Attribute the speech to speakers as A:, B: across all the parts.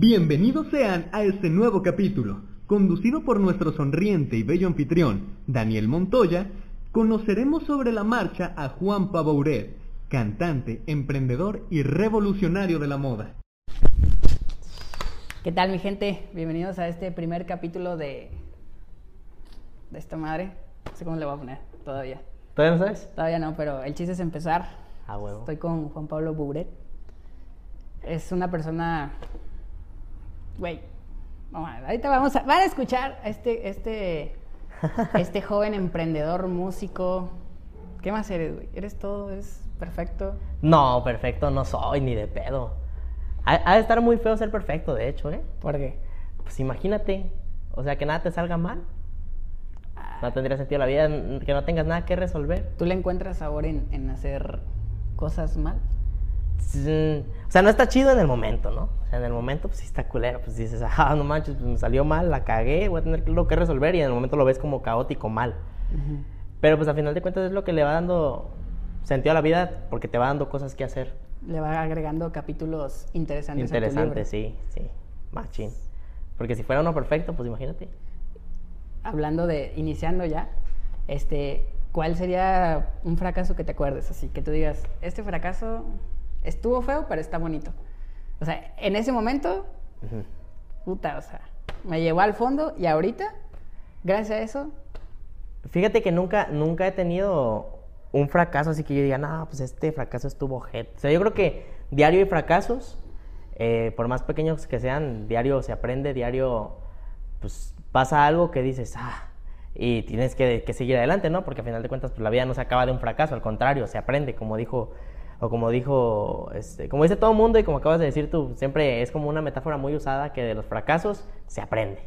A: Bienvenidos sean a este nuevo capítulo. Conducido por nuestro sonriente y bello anfitrión, Daniel Montoya, conoceremos sobre la marcha a Juan Pabouret, cantante, emprendedor y revolucionario de la moda.
B: ¿Qué tal mi gente? Bienvenidos a este primer capítulo de... de esta madre. No sé cómo le voy a poner todavía.
C: ¿Todavía no sabes?
B: Todavía no, pero el chiste es empezar.
C: Ah, huevo.
B: Estoy con Juan Pablo Bouret. Es una persona... Güey, vamos a- ahorita vamos a... Van a escuchar a este, este, este joven emprendedor, músico. ¿Qué más eres, güey? ¿Eres todo? ¿Eres perfecto?
C: No, perfecto no soy, ni de pedo. Ha, ha de estar muy feo ser perfecto, de hecho, ¿eh?
B: ¿Por qué?
C: Pues imagínate, o sea, que nada te salga mal. No tendría sentido la vida, que no tengas nada que resolver.
B: ¿Tú le encuentras sabor en, en hacer cosas mal?
C: O sea, no está chido en el momento, ¿no? O sea, en el momento, pues sí está culero. Pues dices, ah, no manches, pues me salió mal, la cagué, voy a tener lo que resolver. Y en el momento lo ves como caótico, mal. Pero pues al final de cuentas es lo que le va dando sentido a la vida, porque te va dando cosas que hacer.
B: Le va agregando capítulos interesantes. a tu libro.
C: Interesante, sí, sí. Machín. Porque si fuera uno perfecto, pues imagínate.
B: Hablando de, iniciando ya, este, ¿cuál sería un fracaso que te acuerdes? Así que tú digas, este fracaso estuvo feo, pero está bonito. O sea, en ese momento, puta, o sea, me llevó al fondo y ahorita, gracias a eso,
C: Fíjate que nunca, nunca he tenido un fracaso así que yo diga, no, pues este fracaso estuvo jet. O sea, yo creo que diario hay fracasos, eh, por más pequeños que sean, diario se aprende, diario pues pasa algo que dices, ah, y tienes que, que seguir adelante, ¿no? Porque al final de cuentas, pues la vida no se acaba de un fracaso, al contrario, se aprende, como dijo, o como dijo, este, como dice todo el mundo y como acabas de decir tú, siempre es como una metáfora muy usada que de los fracasos se aprende.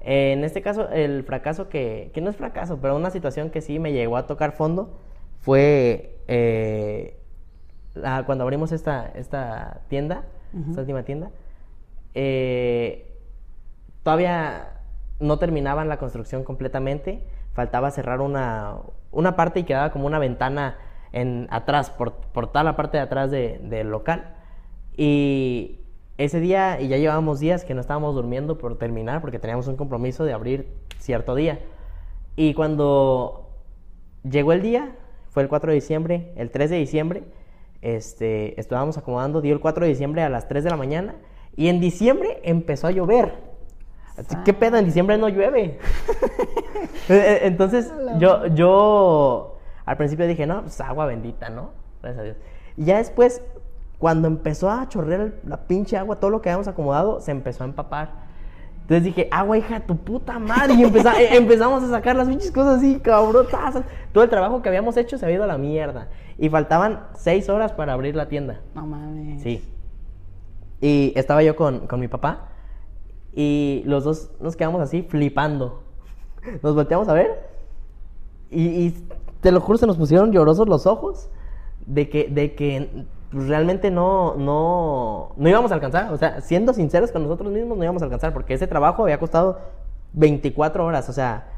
C: Eh, en este caso, el fracaso que, que no es fracaso, pero una situación que sí me llegó a tocar fondo fue eh, la- cuando abrimos esta, esta tienda, esta última tienda. eh, todavía no terminaban la construcción completamente, faltaba cerrar una, una parte y quedaba como una ventana en, atrás, por, por toda la parte de atrás de- del local. Y ese día, y ya llevábamos días que no estábamos durmiendo por terminar, porque teníamos un compromiso de abrir cierto día. Y cuando llegó el día, fue el 4 de diciembre, el 3 de diciembre, este, estábamos acomodando, dio el 4 de diciembre a las 3 de la mañana, y en diciembre empezó a llover. Así, ¿Qué pedo? En diciembre no llueve. Eh, Entonces, yo, yo al principio dije, no, pues agua bendita, ¿no? Gracias a Dios. Y ya después, cuando empezó a chorrear la pinche agua, todo lo que habíamos acomodado se empezó a empapar. Entonces dije, agua, hija de tu puta madre. Y eh, empezamos a sacar las pinches cosas así, cabrotas. Todo el trabajo que habíamos hecho se había ido a la mierda. Y faltaban seis horas para abrir la tienda.
B: no mames.
C: Sí. Y estaba yo con, con mi papá y los dos nos quedamos así flipando. Nos volteamos a ver y, y te lo juro, se nos pusieron llorosos los ojos de que, de que realmente no, no, no íbamos a alcanzar. O sea, siendo sinceros con nosotros mismos, no íbamos a alcanzar porque ese trabajo había costado 24 horas. O sea,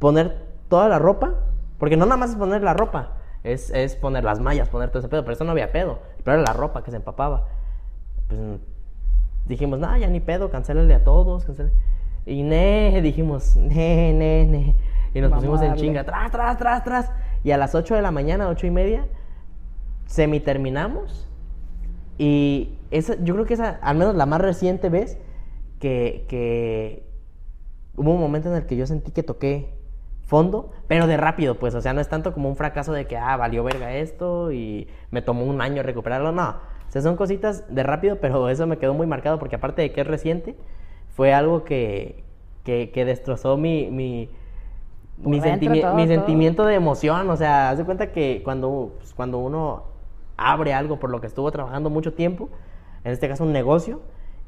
C: poner toda la ropa, porque no nada más es poner la ropa, es, es poner las mallas, poner todo ese pedo, pero eso no había pedo, pero era la ropa que se empapaba. Pues dijimos, no, ya ni pedo, cancélale a todos, cancélale. Y ne, dijimos, ne, ne, ne. Y nos
B: Vamos
C: pusimos en chinga, tras, tras, tras, tras. Y a las 8 de la mañana, 8 y media, semi terminamos. Y esa, yo creo que esa, al menos la más reciente vez, que, que hubo un momento en el que yo sentí que toqué fondo, pero de rápido, pues, o sea, no es tanto como un fracaso de que, ah, valió verga esto y me tomó un año recuperarlo, no. O sea, son cositas de rápido, pero eso me quedó muy marcado porque aparte de que es reciente, fue algo que, que, que destrozó mi, mi, mi, sentimi-
B: todo,
C: mi
B: todo.
C: sentimiento de emoción, o sea, haz de cuenta que cuando, pues, cuando uno abre algo por lo que estuvo trabajando mucho tiempo, en este caso un negocio,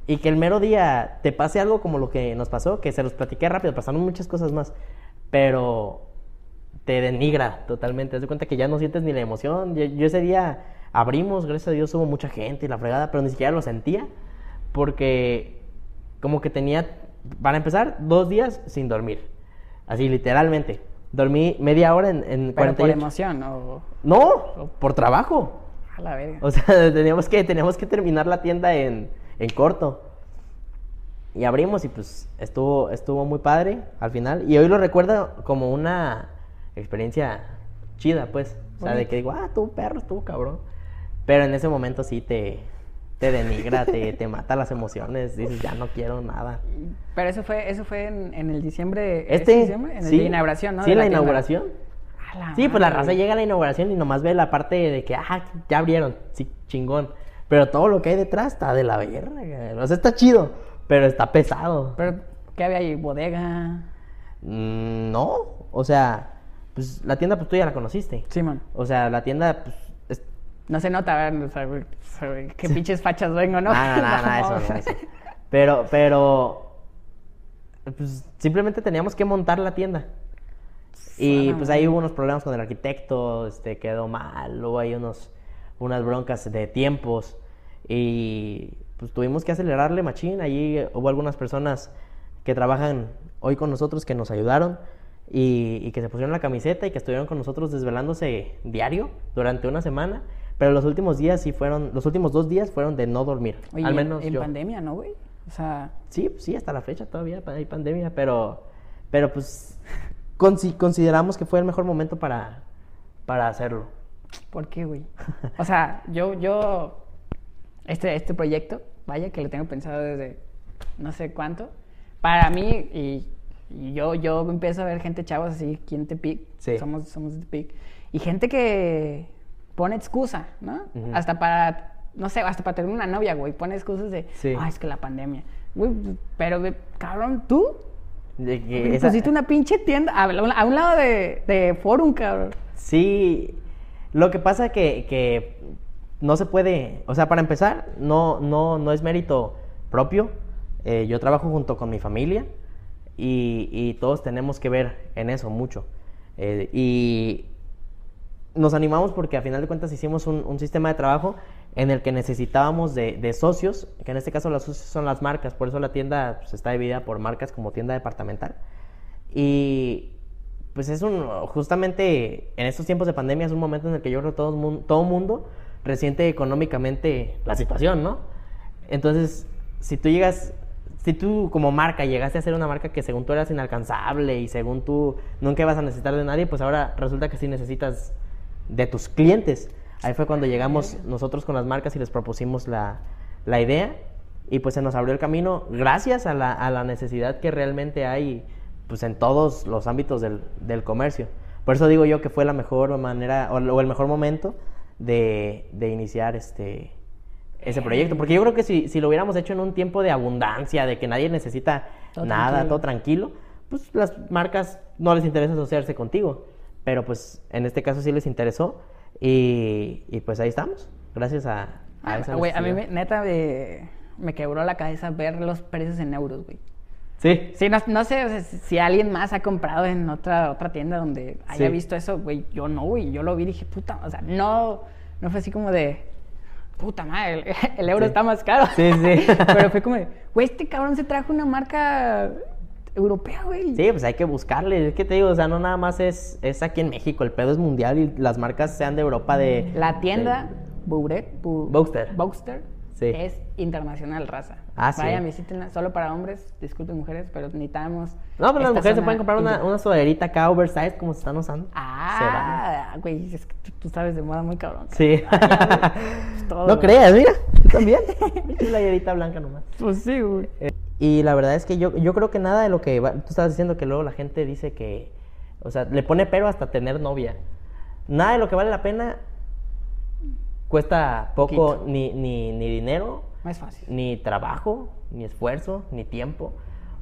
C: y que el mero día te pase algo como lo que nos pasó, que se los platiqué rápido, pasaron muchas cosas más, pero te denigra totalmente, haz de cuenta que ya no sientes ni la emoción, yo, yo ese día abrimos, gracias a Dios hubo mucha gente y la fregada, pero ni siquiera lo sentía, porque como que tenía, para empezar, dos días sin dormir, así literalmente. Dormí media hora en, en
B: Pero por
C: 48.
B: emoción, o
C: No, por trabajo.
B: a la verga.
C: O sea, teníamos que, teníamos que terminar la tienda en, en corto. Y abrimos y pues estuvo, estuvo muy padre al final. Y hoy lo recuerdo como una experiencia chida, pues. O sea, de que digo, ah, tú perro, estuvo cabrón. Pero en ese momento sí te, te denigra, te, te mata las emociones, dices, ya no quiero nada.
B: Pero eso fue, eso fue en, en el diciembre.
C: Este,
B: diciembre? En el
C: sí,
B: de inauguración, ¿no?
C: Sí, en la, inauguración.
B: La
C: Sí, pues la raza llega a la inauguración y nomás ve la parte de que, ah, ya abrieron, sí, chingón. Pero todo lo que hay detrás está de la verga. O sea, está chido, pero está pesado.
B: Pero, ¿qué había ahí? ¿Bodega?
C: Mm, no, o sea, pues la tienda, pues tú ya la conociste.
B: Simón.
C: O sea, la tienda, pues.
B: No se nota, ¿verdad? O sea, güey, qué pinches fachas vengo, ¿no?
C: No, no, no, no, eso no, eso. Pero, pero. Pues simplemente teníamos que montar la tienda. Y pues ahí hubo unos problemas con el arquitecto, este, quedó mal, hubo ahí unos, unas broncas de tiempos. Y pues tuvimos que acelerarle machín. Allí hubo algunas personas que trabajan hoy con nosotros que nos ayudaron y, y que se pusieron la camiseta y que estuvieron con nosotros desvelándose diario durante una semana. Pero los últimos días sí fueron, los últimos dos días fueron de no dormir.
B: Oye,
C: al
B: en-
C: menos
B: en,
C: yo.
B: pandemia, ¿no, güey? O sea,
C: Sí, pues sí, hasta la fecha todavía hay pandemia, pero, pero pues consi- consideramos que fue el mejor momento para, para hacerlo.
B: ¿por qué, güey? O sea, yo, yo, este, este proyecto, vaya, que lo tengo pensado desde no sé cuánto, para mí, y, y yo, yo empiezo a ver gente chavos así, aquí en Tepic,
C: Sí.
B: somos, somos de Tepic, y gente que pone excusa, ¿no? Hasta para, no sé, hasta para tener una novia, güey, pone excusas de,
C: Sí.
B: ah, es que la pandemia. Güey, pero, cabrón, tú
C: De que
B: Güey,
C: esa-
B: pusiste una pinche tienda a, a un lado de, de Forum, cabrón.
C: Sí, lo que pasa que, que no se puede, o sea, para empezar, no, no, no es mérito propio. Eh, yo trabajo junto con mi familia y, y todos tenemos que ver en eso mucho. Eh, y nos animamos porque a final de cuentas hicimos un, sistema de trabajo en el que necesitábamos de, de socios, que en este caso los socios son las marcas, por eso la tienda pues, está dividida por marcas como tienda departamental. Y pues es un, justamente en estos tiempos de pandemia es un momento en el que yo creo que todo todo mundo resiente económicamente la situación, ¿no? Entonces, si tú llegas, si tú como marca llegaste a ser una marca que según tú eras inalcanzable y según tú nunca ibas a necesitar de nadie, pues ahora resulta que sí necesitas de tus clientes. Ahí fue cuando llegamos nosotros con las marcas y les propusimos la, la idea y pues se nos abrió el camino gracias a la, a la necesidad que realmente hay pues en todos los ámbitos del, del comercio. Por eso digo yo que fue la mejor manera o, o el mejor momento de, de iniciar este ese proyecto. Porque yo creo que si, si lo hubiéramos hecho en un tiempo de abundancia, de que nadie necesita
B: Todo
C: nada,
B: tranquilo.
C: todo tranquilo, pues las marcas no les interesa asociarse contigo. Pero pues en este caso sí les interesó y, y pues ahí estamos. Gracias a, a esa
B: Ah, Güey, a mí me- neta me, me quebró la cabeza ver los precios en euros, güey.
C: Sí.
B: Sí, no, no sé o sea, si si alguien más ha comprado en otra, otra tienda donde haya
C: Sí.
B: visto eso, güey. Yo no, güey. Yo lo vi y dije, puta, o sea, no, no fue así como de, puta madre, el, el euro
C: Sí.
B: está más caro.
C: Sí, sí.
B: Pero fue como de, güey, este cabrón se trajo una marca europea, güey.
C: Sí, pues hay que buscarle. Es que te digo, o sea, no nada más es, es aquí en México. El pedo es mundial y las marcas sean de Europa de...
B: La tienda Bouret, Bu-
C: Boxster.
B: Boxster
C: Sí.
B: es internacional, raza.
C: Ah, sí.
B: Vayan, visítenla, solo para hombres, disculpen mujeres, pero necesitamos.
C: No, pero las
B: esta
C: mujeres se pueden comprar una, una sudaderita acá oversized como se están usando.
B: Ah, güey, es que tú, tú sabes de moda muy cabrón.
C: Sí.
B: Ya, todo,
C: no
B: güey.
C: creas, mira. Tú también. Mi playerita blanca nomás.
B: Pues sí, güey.
C: Eh, Y la verdad es que yo, yo creo que nada de lo que va- tú estabas diciendo que luego la gente dice que, o sea, le pone pero hasta tener novia. Nada de lo que vale la pena cuesta poco ni, ni, ni dinero,
B: fácil.
C: ni trabajo, ni esfuerzo, ni tiempo.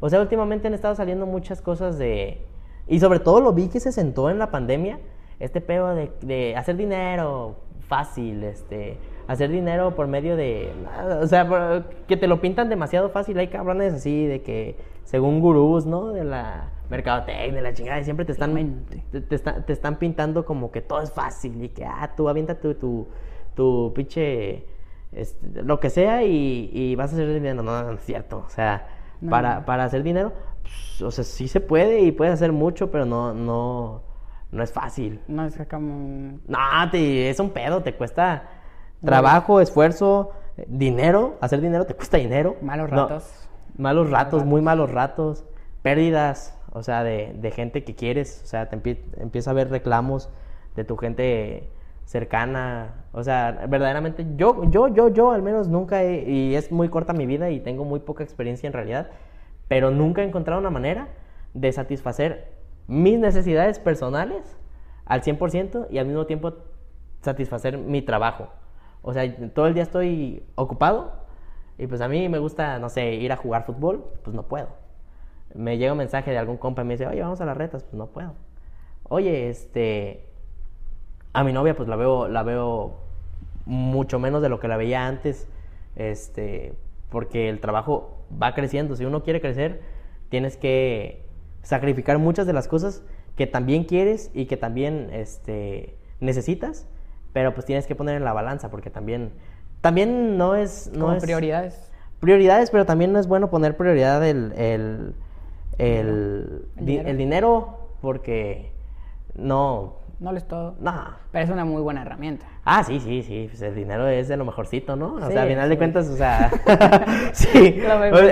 C: O sea, últimamente han estado saliendo muchas cosas de... Y sobre todo lo vi que se sentó en la pandemia, este pedo de, de hacer dinero fácil, este, hacer dinero por medio de... O sea, que te lo pintan demasiado fácil. Hay cabrones así de que, según gurús, ¿no? De la mercadotecnia, de la chingada, y siempre te están, te, te están, te están pintando como que todo es fácil y que, ah, tú avienta tu, tu, tu pinche, este, lo que sea y, y vas a hacer dinero. No, no, no es cierto. O sea,
B: No.
C: para, para hacer dinero, pues, o sea, sí se puede y puedes hacer mucho, pero no, no, no es fácil.
B: No es que como.
C: No, te, es un pedo, te cuesta trabajo, esfuerzo, dinero. Hacer dinero te cuesta dinero.
B: Malos
C: No,
B: ratos.
C: malos ratos, muy malos ratos, pérdidas, o sea, de, de gente que quieres, o sea, te empie- empieza a ver reclamos de tu gente cercana, o sea, verdaderamente yo, yo, yo, yo al menos nunca he, y es muy corta mi vida y tengo muy poca experiencia en realidad, pero nunca he encontrado una manera de satisfacer mis necesidades personales al 100% y al mismo tiempo satisfacer mi trabajo. O sea, todo el día estoy ocupado y pues a mí me gusta, no sé, ir a jugar fútbol, pues no puedo. Me llega un mensaje de algún compa y me dice, oye, vamos a las retas, pues no puedo. Oye, este, a mi novia pues la veo, la veo mucho menos de lo que la veía antes, este, porque el trabajo va creciendo. Si uno quiere crecer, tienes que sacrificar muchas de las cosas que también quieres y que también este, necesitas, pero pues tienes que poner en la balanza porque también, también no es... No
B: Como
C: es
B: prioridades.
C: prioridades, pero también no es bueno poner prioridad el, el, el,
B: El
C: di-
B: dinero.
C: el dinero porque no,
B: No lo es todo.
C: no.
B: Pero es una muy buena herramienta.
C: Ah, sí, sí, sí, pues el dinero es de lo mejorcito, ¿no? O
B: Sí,
C: sea, al final de cuentas, o sea, sí,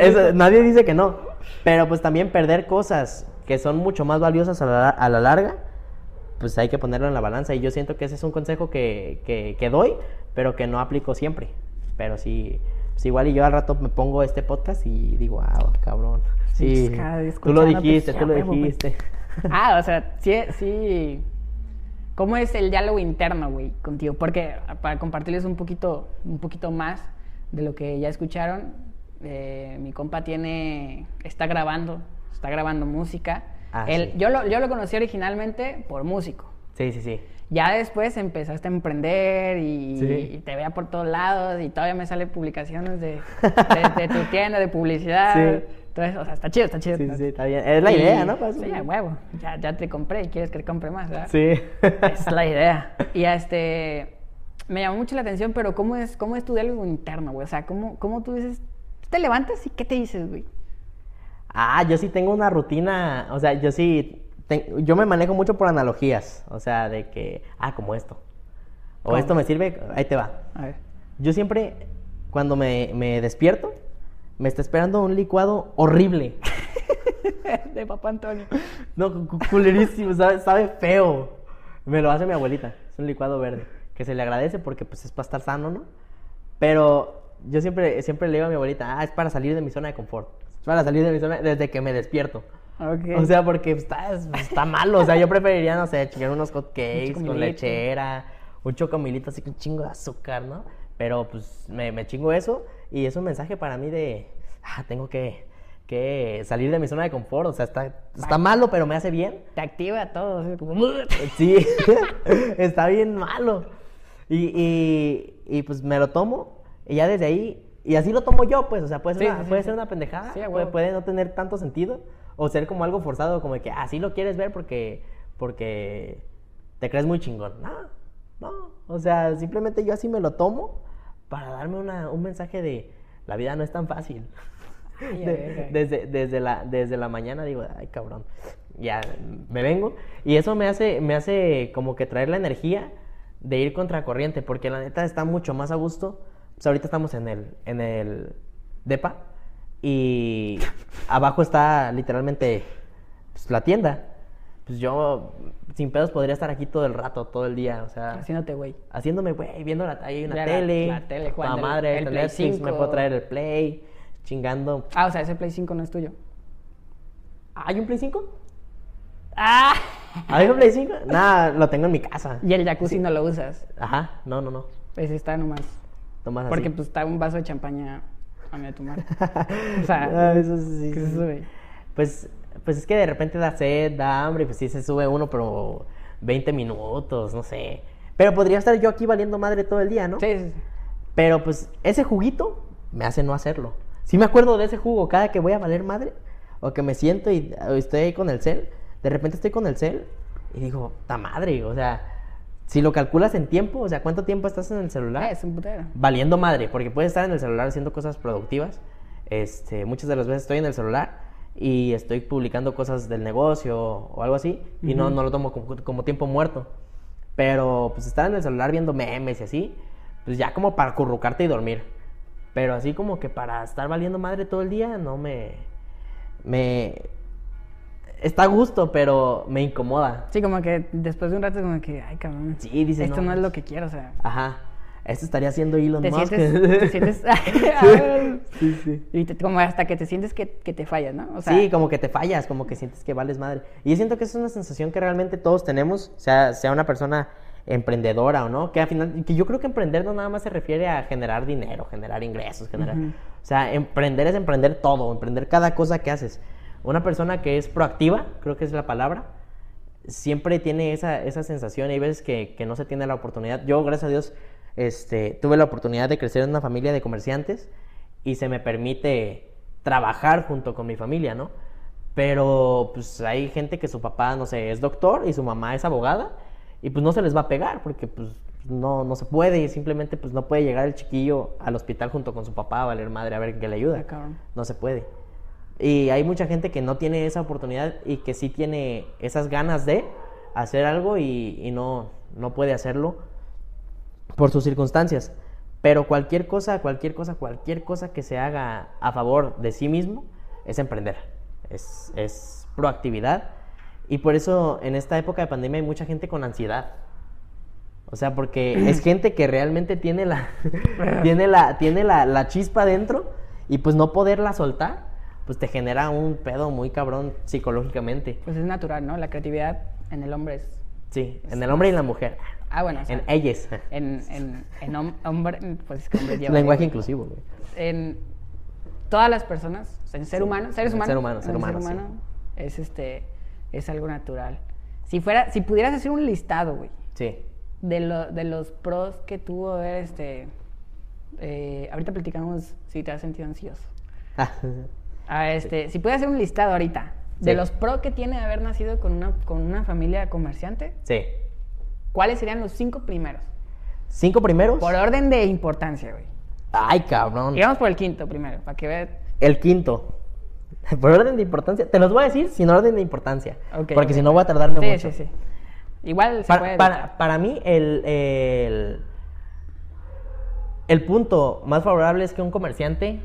C: eso- nadie dice que no, pero pues también perder cosas que son mucho más valiosas a la, a la larga, pues hay que ponerlo en la balanza y yo siento que ese es un consejo que, que, que doy, pero que no aplico siempre, pero sí, pues igual y yo al rato me pongo este podcast y digo, ah, cabrón, sí,
B: Pues,
C: tú lo
B: escuchándote,
C: dijiste, tú lo dijiste.
B: Ah, o sea, sí, sí. ¿Cómo es el diálogo interno, güey, contigo? Porque para compartirles un poquito, un poquito más de lo que ya escucharon, eh, mi compa tiene, está grabando, está grabando música.
C: Ah,
B: Él,
C: sí.
B: yo, lo, yo lo conocí originalmente por músico.
C: Sí, sí, sí.
B: Ya después empezaste a emprender y,
C: Sí.
B: y te veía por todos lados y todavía me salen publicaciones de, de, de tu tienda, de publicidad.
C: Sí.
B: Entonces, o sea, está chido, está chido.
C: Sí, sí, sí, está bien. Es la
B: Y-
C: idea, ¿no? Para eso-
B: Sí, a huevo. Ya, ya te compré y quieres que te compre más, ¿verdad?
C: Sí.
B: Es la idea. Y este, me llamó mucho la atención, pero ¿cómo es, cómo es tu diálogo interno, güey? O sea, ¿cómo, cómo tú dices, te levantas y qué te dices, güey?
C: Ah, yo sí tengo una rutina, o sea, yo sí, yo me manejo mucho por analogías, o sea, de que, ah, como esto, o
B: ¿Cómo?
C: esto me sirve, ahí te va.
B: A ver.
C: Yo siempre, cuando me, me despierto, me está esperando un licuado horrible.
B: De papá Antonio.
C: No, cu- culerísimo, sabe, sabe feo. Me lo hace mi abuelita, es un licuado verde, que se le agradece porque pues es para estar sano, ¿no? Pero yo siempre, siempre le digo a mi abuelita, ah, es para salir de mi zona de confort, para salir de mi zona desde que me despierto.
B: Ok.
C: O sea, porque está, está malo. O sea, yo preferiría, no sé, chingar unos hot cakes con lechera, un chocomilito así con un chingo de azúcar, ¿no? Pero pues me, me chingo eso y es un mensaje para mí de, ah, tengo que, que salir de mi zona de confort. O sea, está, está malo, pero me hace bien.
B: Te activa todo, así como...
C: Sí, está bien malo. Y, y, y, pues me lo tomo y ya desde ahí, y así lo tomo yo, pues, o sea, puede ser,
B: Sí,
C: una,
B: sí,
C: puede
B: sí.
C: ser una pendejada, puede, puede no tener tanto sentido, o ser como algo forzado, como de que así lo quieres ver porque, porque te crees muy chingón. No, no, o sea, simplemente yo así me lo tomo para darme una, un mensaje de la vida no es tan fácil.
B: Ay,
C: De-
B: verga.
C: desde, desde, la, desde la mañana digo, ay cabrón, ya me vengo. Y eso me hace, me hace como que traer la energía de ir contracorriente, porque la neta está mucho más a gusto. Pues ahorita estamos en el, en el DEPA y abajo está literalmente pues, la tienda. Pues yo sin pedos podría estar aquí todo el rato, todo el día, o sea,
B: Haciéndote, güey.
C: haciéndome, güey, viendo la, ahí hay una
B: la-
C: tele,
B: la tele, jugando el-
C: madre,
B: el
C: el
B: Play
C: Netflix, me
B: 5.
C: puedo traer el Play, chingando.
B: Ah, o sea, ese Play 5 no es tuyo.
C: ¿Hay un Play 5?
B: ¡Ah!
C: ¿Hay un Play 5? Nada, lo tengo en mi casa.
B: Y el jacuzzi no lo usas.
C: Ajá, no, no, no.
B: Pues está nomás.
C: Tomas
B: Porque
C: así.
B: pues está un vaso de champaña a mí de tomar. O sea,
C: Ah, eso sí,
B: ¿qué
C: sí, sí.
B: güey?
C: Pues, pues es que de repente da sed, da hambre, pues sí se sube uno, pero 20 minutos, no sé. Pero podría estar yo aquí valiendo madre todo el día, ¿no?
B: Sí, sí, sí.
C: Pero pues ese juguito me hace no hacerlo. Sí me acuerdo de ese jugo cada que voy a valer madre o que me siento y estoy ahí con el cel. De repente estoy con el cel y digo, ta madre, o sea, si lo calculas en tiempo, o sea, ¿cuánto tiempo estás en el celular?
B: Ah, es un putero.
C: Valiendo madre, porque puedes estar en el celular haciendo cosas productivas. Este, muchas de las veces estoy en el celular y estoy publicando cosas del negocio o algo así y no, no lo tomo como, como tiempo muerto. Pero pues estar en el celular viendo memes y así, pues ya como para acurrucarte y dormir. Pero así como que para estar valiendo madre todo el día, no me. Me. Está a gusto, pero me incomoda.
B: Sí, como que después de un rato, como que, ay, cabrón.
C: Sí, dice,
B: Esto
C: no,
B: no, es
C: pues,
B: lo que quiero, o sea.
C: Ajá. Esto estaría haciendo Elon
B: Te
C: Musk.
B: sientes, te sientes,
C: sí, sí.
B: y te- como hasta que te sientes que, que te fallas, ¿no? O sea,
C: sí, como que te fallas, como que sientes que vales madre. Y yo siento que es una sensación que realmente todos tenemos, sea, sea una persona emprendedora o no, que al final, que yo creo que emprender no nada más se refiere a generar dinero, generar ingresos, generar...
B: Ujú.
C: O sea, emprender es emprender todo, emprender cada cosa que haces. Una persona que es proactiva, creo que es la palabra, siempre tiene esa, esa sensación. Hay veces que, que no se tiene la oportunidad. Yo, gracias a Dios, este, tuve la oportunidad de crecer en una familia de comerciantes y se me permite trabajar junto con mi familia, ¿no? Pero pues hay gente que su papá, no sé, es doctor y su mamá es abogada y pues no se les va a pegar porque pues no, no se puede y simplemente pues no puede llegar el chiquillo al hospital junto con su papá a valer madre a ver qué le ayuda.
B: Ah.
C: No se puede. Y hay mucha gente que no tiene esa oportunidad y que sí tiene esas ganas de hacer algo y, y no, no puede hacerlo por sus circunstancias. Pero cualquier cosa, cualquier cosa, cualquier cosa que se haga a favor de sí mismo es emprender. Es, es proactividad. Y por eso en esta época de pandemia hay mucha gente con ansiedad. O sea, porque es gente que realmente tiene la, tiene la, tiene la, la chispa dentro y pues no poderla soltar, pues te genera un pedo muy cabrón psicológicamente.
B: Pues es natural, ¿no? La creatividad en el hombre es...
C: Sí, en el hombre y en la mujer.
B: Ah, bueno, o sea,
C: En ellas.
B: en, en, en hom- hombre, pues es que hombre lleva...
C: Lenguaje inclusivo, güey.
B: En todas las personas, o sea, en ser humano, seres humanos.
C: ser humano,
B: en
C: ser humano, sí.
B: es este, es algo natural. Si fuera, si pudieras hacer un listado, güey,
C: Sí.
B: de, lo, de los pros que tuvo este, eh, ahorita platicamos si te has sentido ansioso. Ah, este, si pudieras hacer un listado ahorita de
C: Sí.
B: los pros que tiene haber nacido con una, con una familia comerciante,
C: sí.
B: ¿cuáles serían los cinco primeros?
C: ¿Cinco primeros?
B: Por orden de importancia, güey.
C: Ay, cabrón.
B: Y vamos por el quinto primero, para que vean.
C: El quinto. Por orden de importancia. Te los voy a decir sin orden de importancia.
B: Ok,
C: porque si no voy a tardarme
B: Sí,
C: mucho.
B: sí, sí. Igual se
C: Para,
B: puede.
C: para, para mí, el, el, el punto más favorable es que un comerciante,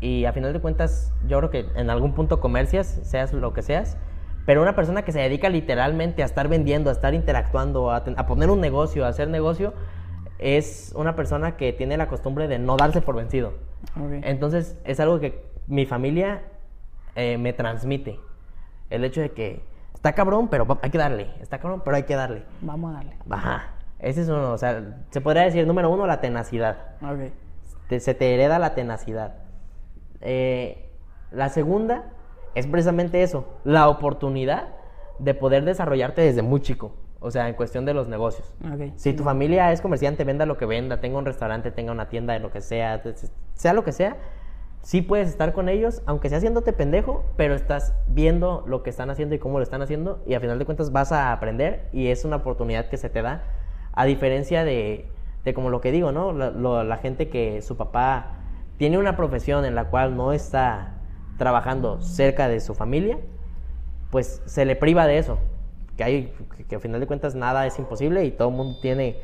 C: y a final de cuentas, yo creo que en algún punto comercias, seas lo que seas, pero una persona que se dedica literalmente a estar vendiendo, a estar interactuando, a, a poner un negocio, a hacer negocio, es una persona que tiene la costumbre de no darse por vencido. Entonces, es algo que mi familia eh, me transmite. El hecho de que está cabrón, pero hay que darle. Está cabrón, pero hay que darle.
B: Vamos a darle.
C: Ajá. Ese es uno, o sea, se podría decir, número uno, la tenacidad. Te- se te hereda la tenacidad. Eh, la segunda es precisamente eso, la oportunidad de poder desarrollarte desde muy chico. O sea, en cuestión de los negocios. Si tu familia es comerciante, venda lo que venda, tenga un restaurante, tenga una tienda de lo que sea, sea lo que sea, sí puedes estar con ellos, aunque sea haciéndote pendejo, pero estás viendo lo que están haciendo y cómo lo están haciendo, y a final de cuentas vas a aprender y es una oportunidad que se te da, a diferencia de, de como lo que digo, ¿no? La, lo- la gente que su papá tiene una profesión en la cual no está trabajando cerca de su familia, pues se le priva de eso. Que, hay, que, que a final de cuentas nada es imposible y todo el mundo tiene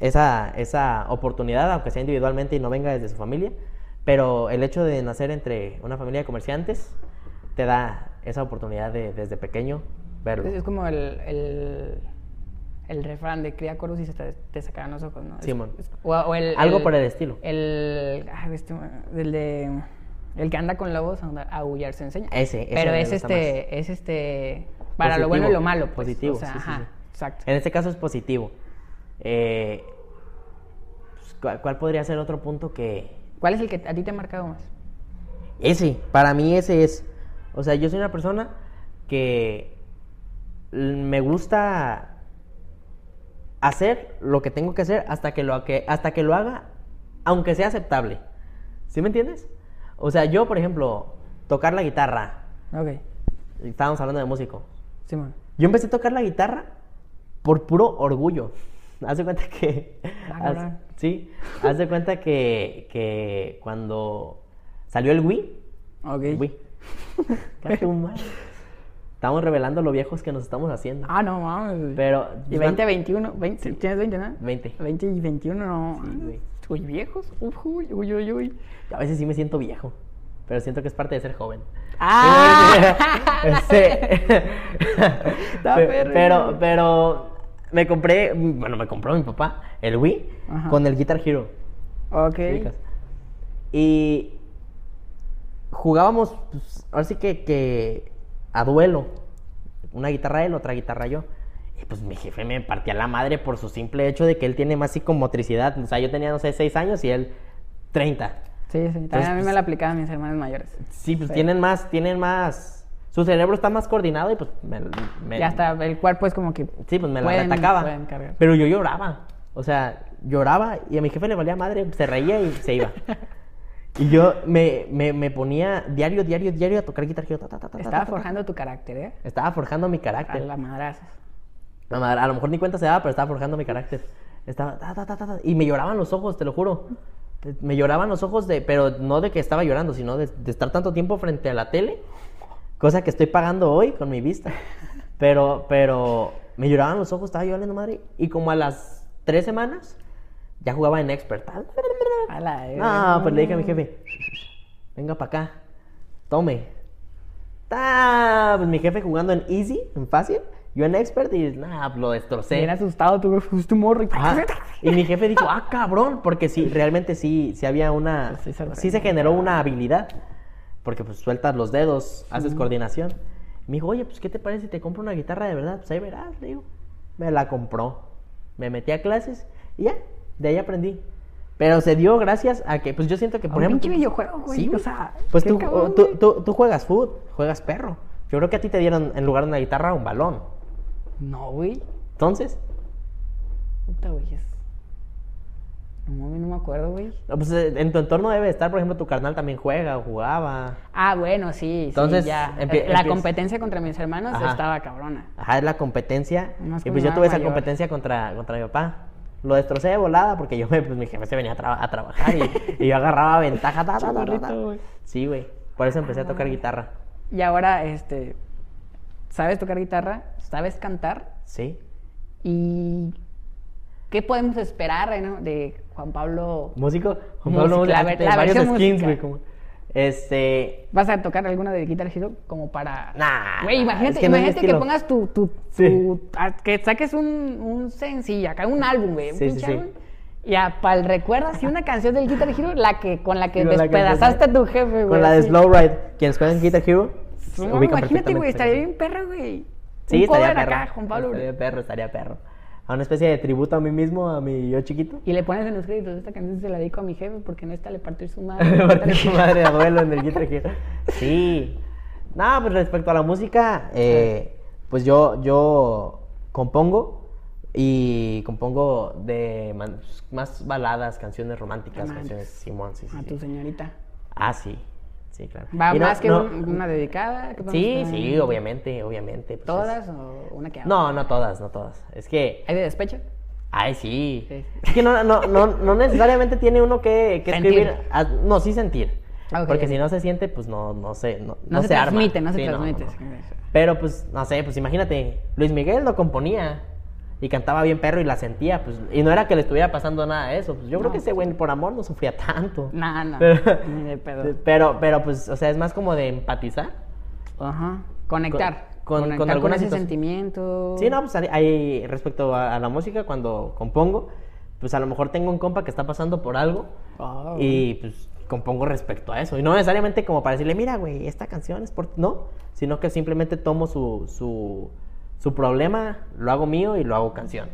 C: esa, esa oportunidad, aunque sea individualmente y no venga desde su familia. Pero el hecho de nacer entre una familia de comerciantes te da esa oportunidad de desde pequeño verlo.
B: Es, como el, el refrán de cría cuervos y se te, te sacarán los ojos, ¿no?
C: Simón.
B: es- o, o el,
C: Algo por el estilo.
B: El, ay, este, el de el que anda con lobos a aullar se enseña.
C: Ese, ese
B: Pero es este, es este para lo bueno y lo malo, pues.
C: Positivo,
B: O sea,
C: sí,
B: ajá,
C: sí.
B: exacto.
C: En este caso es positivo. Eh, pues, ¿cuál, podría ser otro punto que,
B: ¿Cuál es el que a ti te ha marcado más?
C: Ese, para mí ese es. O sea, yo soy una persona que me gusta hacer lo que tengo que hacer hasta que lo, que, hasta que lo haga, aunque sea aceptable. ¿Sí me entiendes? O sea, yo, por ejemplo, tocar la guitarra.
B: Ok,
C: Estábamos hablando de músico.
B: Simón.
C: Yo empecé a tocar la guitarra por puro orgullo. Haz de cuenta que.
B: Ah,
C: haz- sí, haz de cuenta que, que cuando salió el Wii.
B: Ok.
C: Wii. Estamos revelando lo viejos que nos estamos haciendo.
B: Ah, no mames.
C: Pero.
B: Y 20, 21, 20, tienes 20, ¿no?
C: 20.
B: 20 y 21, no.
C: Sí, güey.
B: Uy, viejos. Uy, uy, uy, uy.
C: A veces sí me siento viejo, pero siento que es parte de ser joven.
B: ¡Ah!
C: Este,
B: Está
C: pe-
B: perro.
C: pero, pero me compré, bueno, me compró mi papá el Wii
B: Ajá.
C: con el Guitar Hero.
B: Ok.
C: ¿sí? Y jugábamos, pues, ahora sí que, que a duelo. Una guitarra él, otra guitarra yo. Y pues mi jefe me partía la madre por su simple hecho de que él tiene más psicomotricidad. O sea, yo tenía, no sé, 6 años y él 30.
B: Sí, sí. También
C: Entonces,
B: a mí me
C: pues-
B: la aplicaban mis hermanos mayores.
C: Sí, pues
B: Sí.
C: tienen más, tienen más. Su cerebro está más coordinado y pues me, me-
B: Ya está, el cuerpo es como que.
C: Sí, pues me la
B: pueden-
C: atacaba.
B: pueden cargar.
C: Pero yo lloraba. O sea, lloraba y a mi jefe le valía madre, se reía y se iba. y yo me, me, me ponía diario, diario, diario a tocar guitarra. ta, ta, ta, ta, ta,
B: Estaba
C: ta, ta.
B: forjando tu carácter, ¿eh?
C: Estaba forjando mi
B: A
C: carácter.
B: la madrazos.
C: La madre- a lo mejor ni cuenta se daba, pero estaba forjando mi carácter. Estaba ta, ta, ta, ta, ta, y me lloraban los ojos, te lo juro. Me lloraban los ojos de, pero no de que estaba llorando, sino de, de estar tanto tiempo frente a la tele, cosa que estoy pagando hoy con mi vista. Pero, pero me lloraban los ojos, estaba valiendo madre. Y como a las tres semanas, ya jugaba en expert.
B: A la
C: No, pues le dije a mi jefe, venga para acá, tome. Ta, Pues mi jefe jugando en easy, en fácil, yo en expert y nada, lo destrocé.
B: Bien asustado, tu, pues, tu morro. y-.
C: Y mi jefe dijo, ah, cabrón, porque sí, realmente sí, sí había una,
B: sí se
C: generó una habilidad, porque pues sueltas los dedos, haces coordinación. Me dijo, oye, pues ¿qué te parece si te compro una guitarra de verdad? Pues ahí verás, le digo. Me la compró, me metí a clases y ya, de ahí aprendí. Pero se dio gracias a que, pues yo siento que, por
B: un
C: ejemplo...
B: pinche videojuego, güey,
C: Sí,
B: o sea,
C: pues tú,
B: cabrón,
C: tú, tú- tú juegas foot, juegas perro. Yo creo que a ti te dieron en lugar de una guitarra un balón.
B: No, güey.
C: Entonces,
B: Puta, güey. No, no me acuerdo, güey.
C: no, pues eh, en tu entorno debe estar, por ejemplo, tu carnal también juega o jugaba.
B: Ah, bueno, sí,
C: Entonces,
B: sí, ya.
C: empie-
B: la competencia contra mis hermanos
C: Ajá.
B: estaba cabrona.
C: Ajá, es la competencia. Y pues yo tuve esa competencia contra, contra mi papá. Lo destrocé de volada porque yo me, pues mi jefe se venía a, traba- a trabajar y, y yo agarraba ventaja. ta, ta, ta. Sí, güey. Por eso empecé a tocar guitarra.
B: Y ahora, este, ¿sabes tocar guitarra? ¿Sabes cantar?
C: Sí.
B: ¿Y qué podemos esperar eh, no? de Juan Pablo?
C: ¿Músico? Juan Pablo Música.
B: la la
C: varios
B: versión
C: skins, güey. como- Este.
B: ¿Vas a tocar alguna de Guitar Hero como para...?
C: Nah,
B: Güey, imagínate,
C: es que no
B: imagínate que pongas tu... tu,
C: Sí.
B: tu- a- que saques un, un sencillo, acá un álbum, güey. un
C: Sí,
B: pinche
C: sí.
B: álbum, Y a pal recuerdas sí una canción del Guitar Hero la que, con la que
C: Con la que
B: despedazaste a tu jefe, güey.
C: Con la de. Slow Ride. Quienes juegan Guitar Hero.
B: No, imagínate, güey, estaría bien perro, güey.
C: Sí,
B: un
C: estaría
B: cover
C: perro.
B: acá, Juan Pablo.
C: Estaría perro, estaría perro. A una especie de tributo a mí mismo, a mi yo chiquito.
B: Y le pones en los créditos, esta canción se la dedico a mi jefe porque en esta le partió su madre.
C: Me partió su madre abuelo en el Guitar Hero. Sí. No, pues respecto a la música, eh, pues yo, yo compongo y compongo de man- más baladas, canciones románticas, canciones Simón, sí, sí,
B: A
C: sí.
B: tu señorita.
C: Ah, sí, sí, claro.
B: ¿Va
C: no-
B: más que
C: no-
B: un- una dedicada? ¿Qué podemos
C: Sí, sí, obviamente, obviamente. pues,
B: ¿Todas
C: es-
B: o una que
C: No, no todas, no todas. Es que,
B: ¿Hay de despecho?
C: ay, sí.
B: Sí.
C: Es que no, no, no, no necesariamente tiene uno que, que escribir. ah, No, sí sentir. Porque si no se siente, pues no, no se, no,
B: No,
C: no
B: se,
C: se arma.
B: transmite, no se
C: Sí,
B: transmite.
C: Pero pues, no sé, pues imagínate, Luis Miguel lo componía y cantaba bien perro y la sentía, pues, y no era que le estuviera pasando nada de eso, pues yo creo que ese güey por amor no sufría tanto.
B: No, no,
C: Pero,
B: ni de pedo.
C: pero, pero, pues, o sea, es más como de empatizar.
B: Ajá. Conectar.
C: Con- con
B: Conectar
C: alguna
B: ese sentimiento.
C: Sí, no, pues hay, respecto a, a la música, cuando compongo, pues a lo mejor tengo un compa que está pasando por algo
B: Ah,
C: y pues compongo respecto a eso. Y no necesariamente como para decirle, mira, güey, esta canción es por... ti", No, sino que simplemente tomo su, su, su problema, lo hago mío y lo hago canción.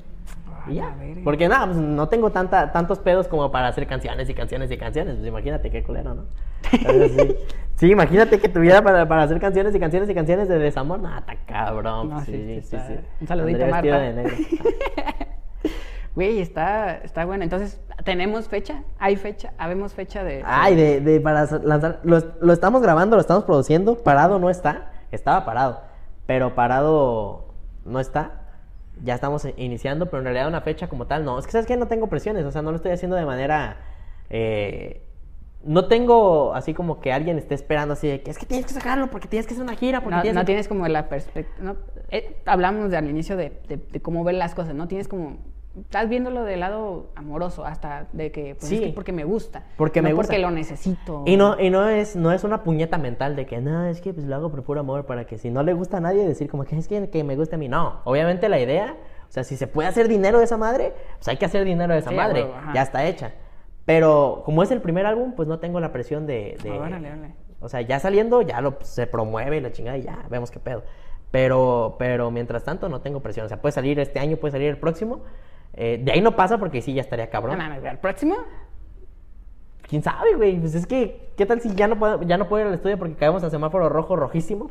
C: Y ya.
B: la verga.
C: Porque nada, pues no tengo tanta, tantos pedos como para hacer canciones y canciones y canciones. Pues imagínate qué culero, ¿no? Entonces, sí. Sí, imagínate que tuviera para, para hacer canciones y canciones y canciones de desamor. No, está cabrón.
B: No, sí,
C: sí,
B: sí un saludito, Marta.
C: de negro.
B: Güey, está, está bueno. Entonces, ¿tenemos fecha? ¿Hay fecha? ¿Habemos fecha de...?
C: Ay, de, de para lanzar. Lo, lo estamos grabando, lo estamos produciendo. Parado no está. Estaba parado. Pero parado no está. Ya estamos iniciando, pero en realidad una fecha como tal no. Es que sabes que no tengo presiones. O sea, no lo estoy haciendo de manera. eh, no tengo así como que alguien esté esperando así de que es que tienes que sacarlo porque tienes que hacer una gira. Porque
B: No,
C: tienes
B: no
C: que-".
B: tienes como la perspectiva... No, eh, hablamos de, al inicio de, de- de cómo ver las cosas, ¿no? Tienes como estás viéndolo del lado amoroso, hasta de que, pues, es
C: Sí.
B: que porque me gusta.
C: Porque me
B: no
C: gusta.
B: porque lo necesito.
C: Y no, y no es, no es una puñeta mental de que no, es que pues lo hago por puro amor para que si no le gusta a nadie decir como que es que, que me guste a mí. No, obviamente la idea, o sea, si se puede hacer dinero de esa madre, pues hay que hacer dinero de esa
B: Sí,
C: madre. ya está hecha. Pero como es el primer álbum, pues no tengo la presión de... de-
B: órale, órale.
C: O sea, ya saliendo, ya lo se promueve y la chingada y ya vemos qué pedo. Pero, pero mientras tanto no tengo presión. O sea, puede salir este año, puede salir el próximo. Eh, de ahí no pasa porque sí, ya estaría
B: No
C: cabrón.
B: mames, güey, ¿al próximo?
C: ¿Quién sabe, güey? Pues es que, ¿qué tal si ya no puedo, ya no puedo ir al estudio porque caemos a semáforo rojo, rojísimo?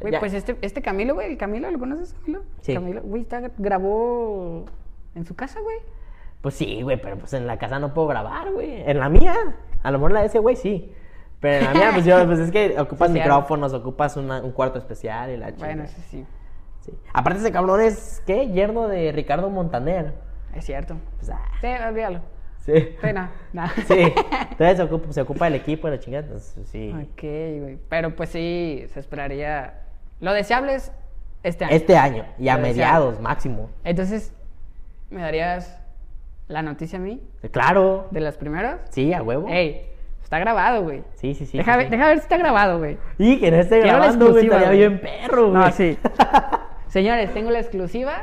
B: Güey,
C: Ya.
B: pues este, este Camilo, güey, el Camilo, ¿lo conoces, Camilo?
C: Sí.
B: Camilo, güey, está, grabó en su casa, güey.
C: Pues sí, güey, pero pues en la casa no puedo grabar, güey. En la mía, a lo mejor la de ese güey sí. Pero en la mía, pues yo, pues es que ocupas
B: Sí, sí,
C: micrófonos, ocupas una- un cuarto especial y la chingada.
B: Bueno, eso sí,
C: Sí. Aparte ese cabrón es, ¿qué? Yerno de Ricardo Montaner.
B: es cierto.
C: Pues, ah,
B: Sí, olvídalo.
C: sí.
B: Sí, no, no.
C: Sí. Entonces se ocupa, se ocupa el equipo y la chingada. entonces, sí.
B: Ok, güey. Pero pues sí, se esperaría. Lo deseable es este año.
C: Este año y a
B: Lo deseable.
C: mediados máximo.
B: Entonces, ¿me darías la noticia a mí?
C: Claro.
B: ¿De las primeras?
C: Sí, a huevo.
B: Ey, está grabado, güey.
C: Sí, sí, sí.
B: deja,
C: sí,
B: ver, deja ver si está grabado, güey.
C: Y que no esté
B: Quiero
C: grabando, güey, estaría bien perro, güey.
B: No, sí. Señores, tengo la exclusiva.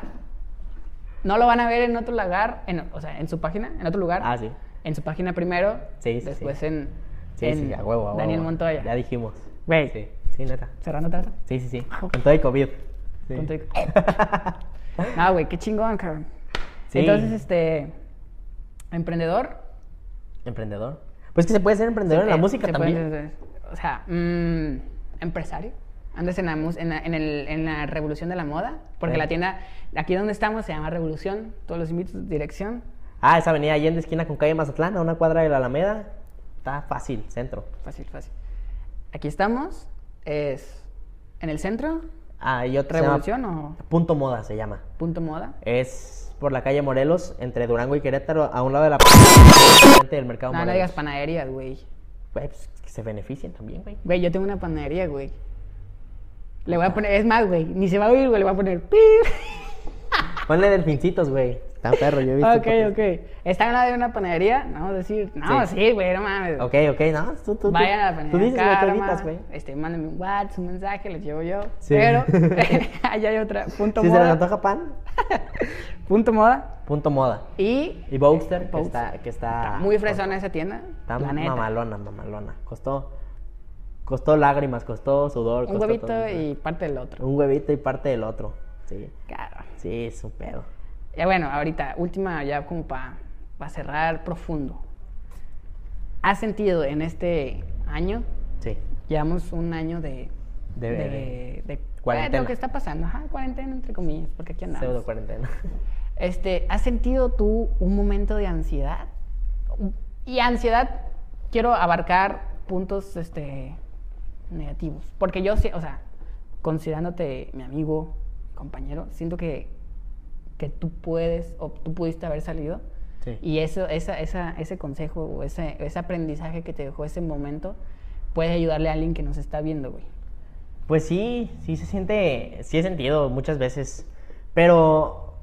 B: No lo van a ver en otro lugar, en, o sea, en su página, en otro lugar.
C: Ah, sí.
B: En su página primero.
C: Sí, sí,
B: Después
C: sí.
B: en,
C: Sí,
B: en
C: sí, a huevo, a huevo.
B: Daniel Montoya.
C: Ya dijimos.
B: Güey.
C: Sí, sí, neta.
B: Cerrando trato.
C: Sí, sí, sí. Con todo el COVID. Sí.
B: Con todo el- No, güey, qué chingón, cabrón.
C: Sí.
B: Entonces, este. Emprendedor.
C: Emprendedor. Pues que se puede ser emprendedor en la música
B: se puede-
C: también.
B: o sea, mm, empresario. Andas en la, en, la, en, el- en la revolución de la moda. Porque la tienda, aquí donde estamos, se llama Revolución. Todos los invito, dirección.
C: Ah, esa avenida Allende, esquina con calle Mazatlán, a una cuadra de la Alameda. Está fácil, centro.
B: Fácil, fácil. Aquí estamos. Es en el centro.
C: Ah, y otra
B: ¿Revolución o
C: Punto Moda se llama.
B: punto moda?
C: Es por la calle Morelos, entre Durango y Querétaro, a un lado de la del mercado
B: No, no digas panaderías, güey.
C: Güey, pues, que se beneficien también, güey.
B: Güey, yo tengo una panadería, güey. Le voy a poner, es más, güey, ni se va a oír, güey, le voy a poner pi.
C: Ponle delfincitos, güey. Está perro, yo he visto.
B: Ok, ok. ¿Está en la de una panadería? No, vamos a decir, no,
C: Sí.
B: sí, güey, no mames.
C: Ok, ok, no, tú, tú, tú.
B: Vayan a la
C: Tú
B: panadería
C: dices lo
B: Karma,
C: evitas, güey.
B: Este, mándenme un WhatsApp, un mensaje, les llevo yo.
C: Sí.
B: Pero, allá hay otra, punto
C: Si se les
B: moda.
C: antoja pan,
B: Punto moda.
C: punto moda.
B: Y
C: Y Boxster, que está, que está...
B: muy fresona esa tienda.
C: Está mamalona, mamalona. Costó, costó lágrimas, costó sudor,
B: Un
C: costó
B: huevito
C: todo,
B: y parte del otro.
C: Un huevito y parte del otro. Sí,
B: Claro.
C: sí, es un pedo.
B: Ya bueno, ahorita, última ya como para cerrar profundo. ¿Has sentido en este año,
C: Sí.
B: llevamos un año de...
C: De-
B: de,
C: de-
B: de-
C: cuarentena.
B: lo que está pasando, ajá, cuarentena entre comillas, porque aquí andamos.
C: Pseudo cuarentena.
B: Este, ¿has sentido tú un momento de ansiedad? Y ansiedad, quiero abarcar puntos este, negativos. Porque yo, o sea, considerándote mi amigo, compañero, siento que, que tú puedes o tú pudiste haber salido.
C: Sí.
B: Y eso, esa, esa, ese consejo o ese, ese aprendizaje que te dejó ese momento puede ayudarle a alguien que nos está viendo, güey.
C: Pues sí, sí se siente, sí he sentido muchas veces, pero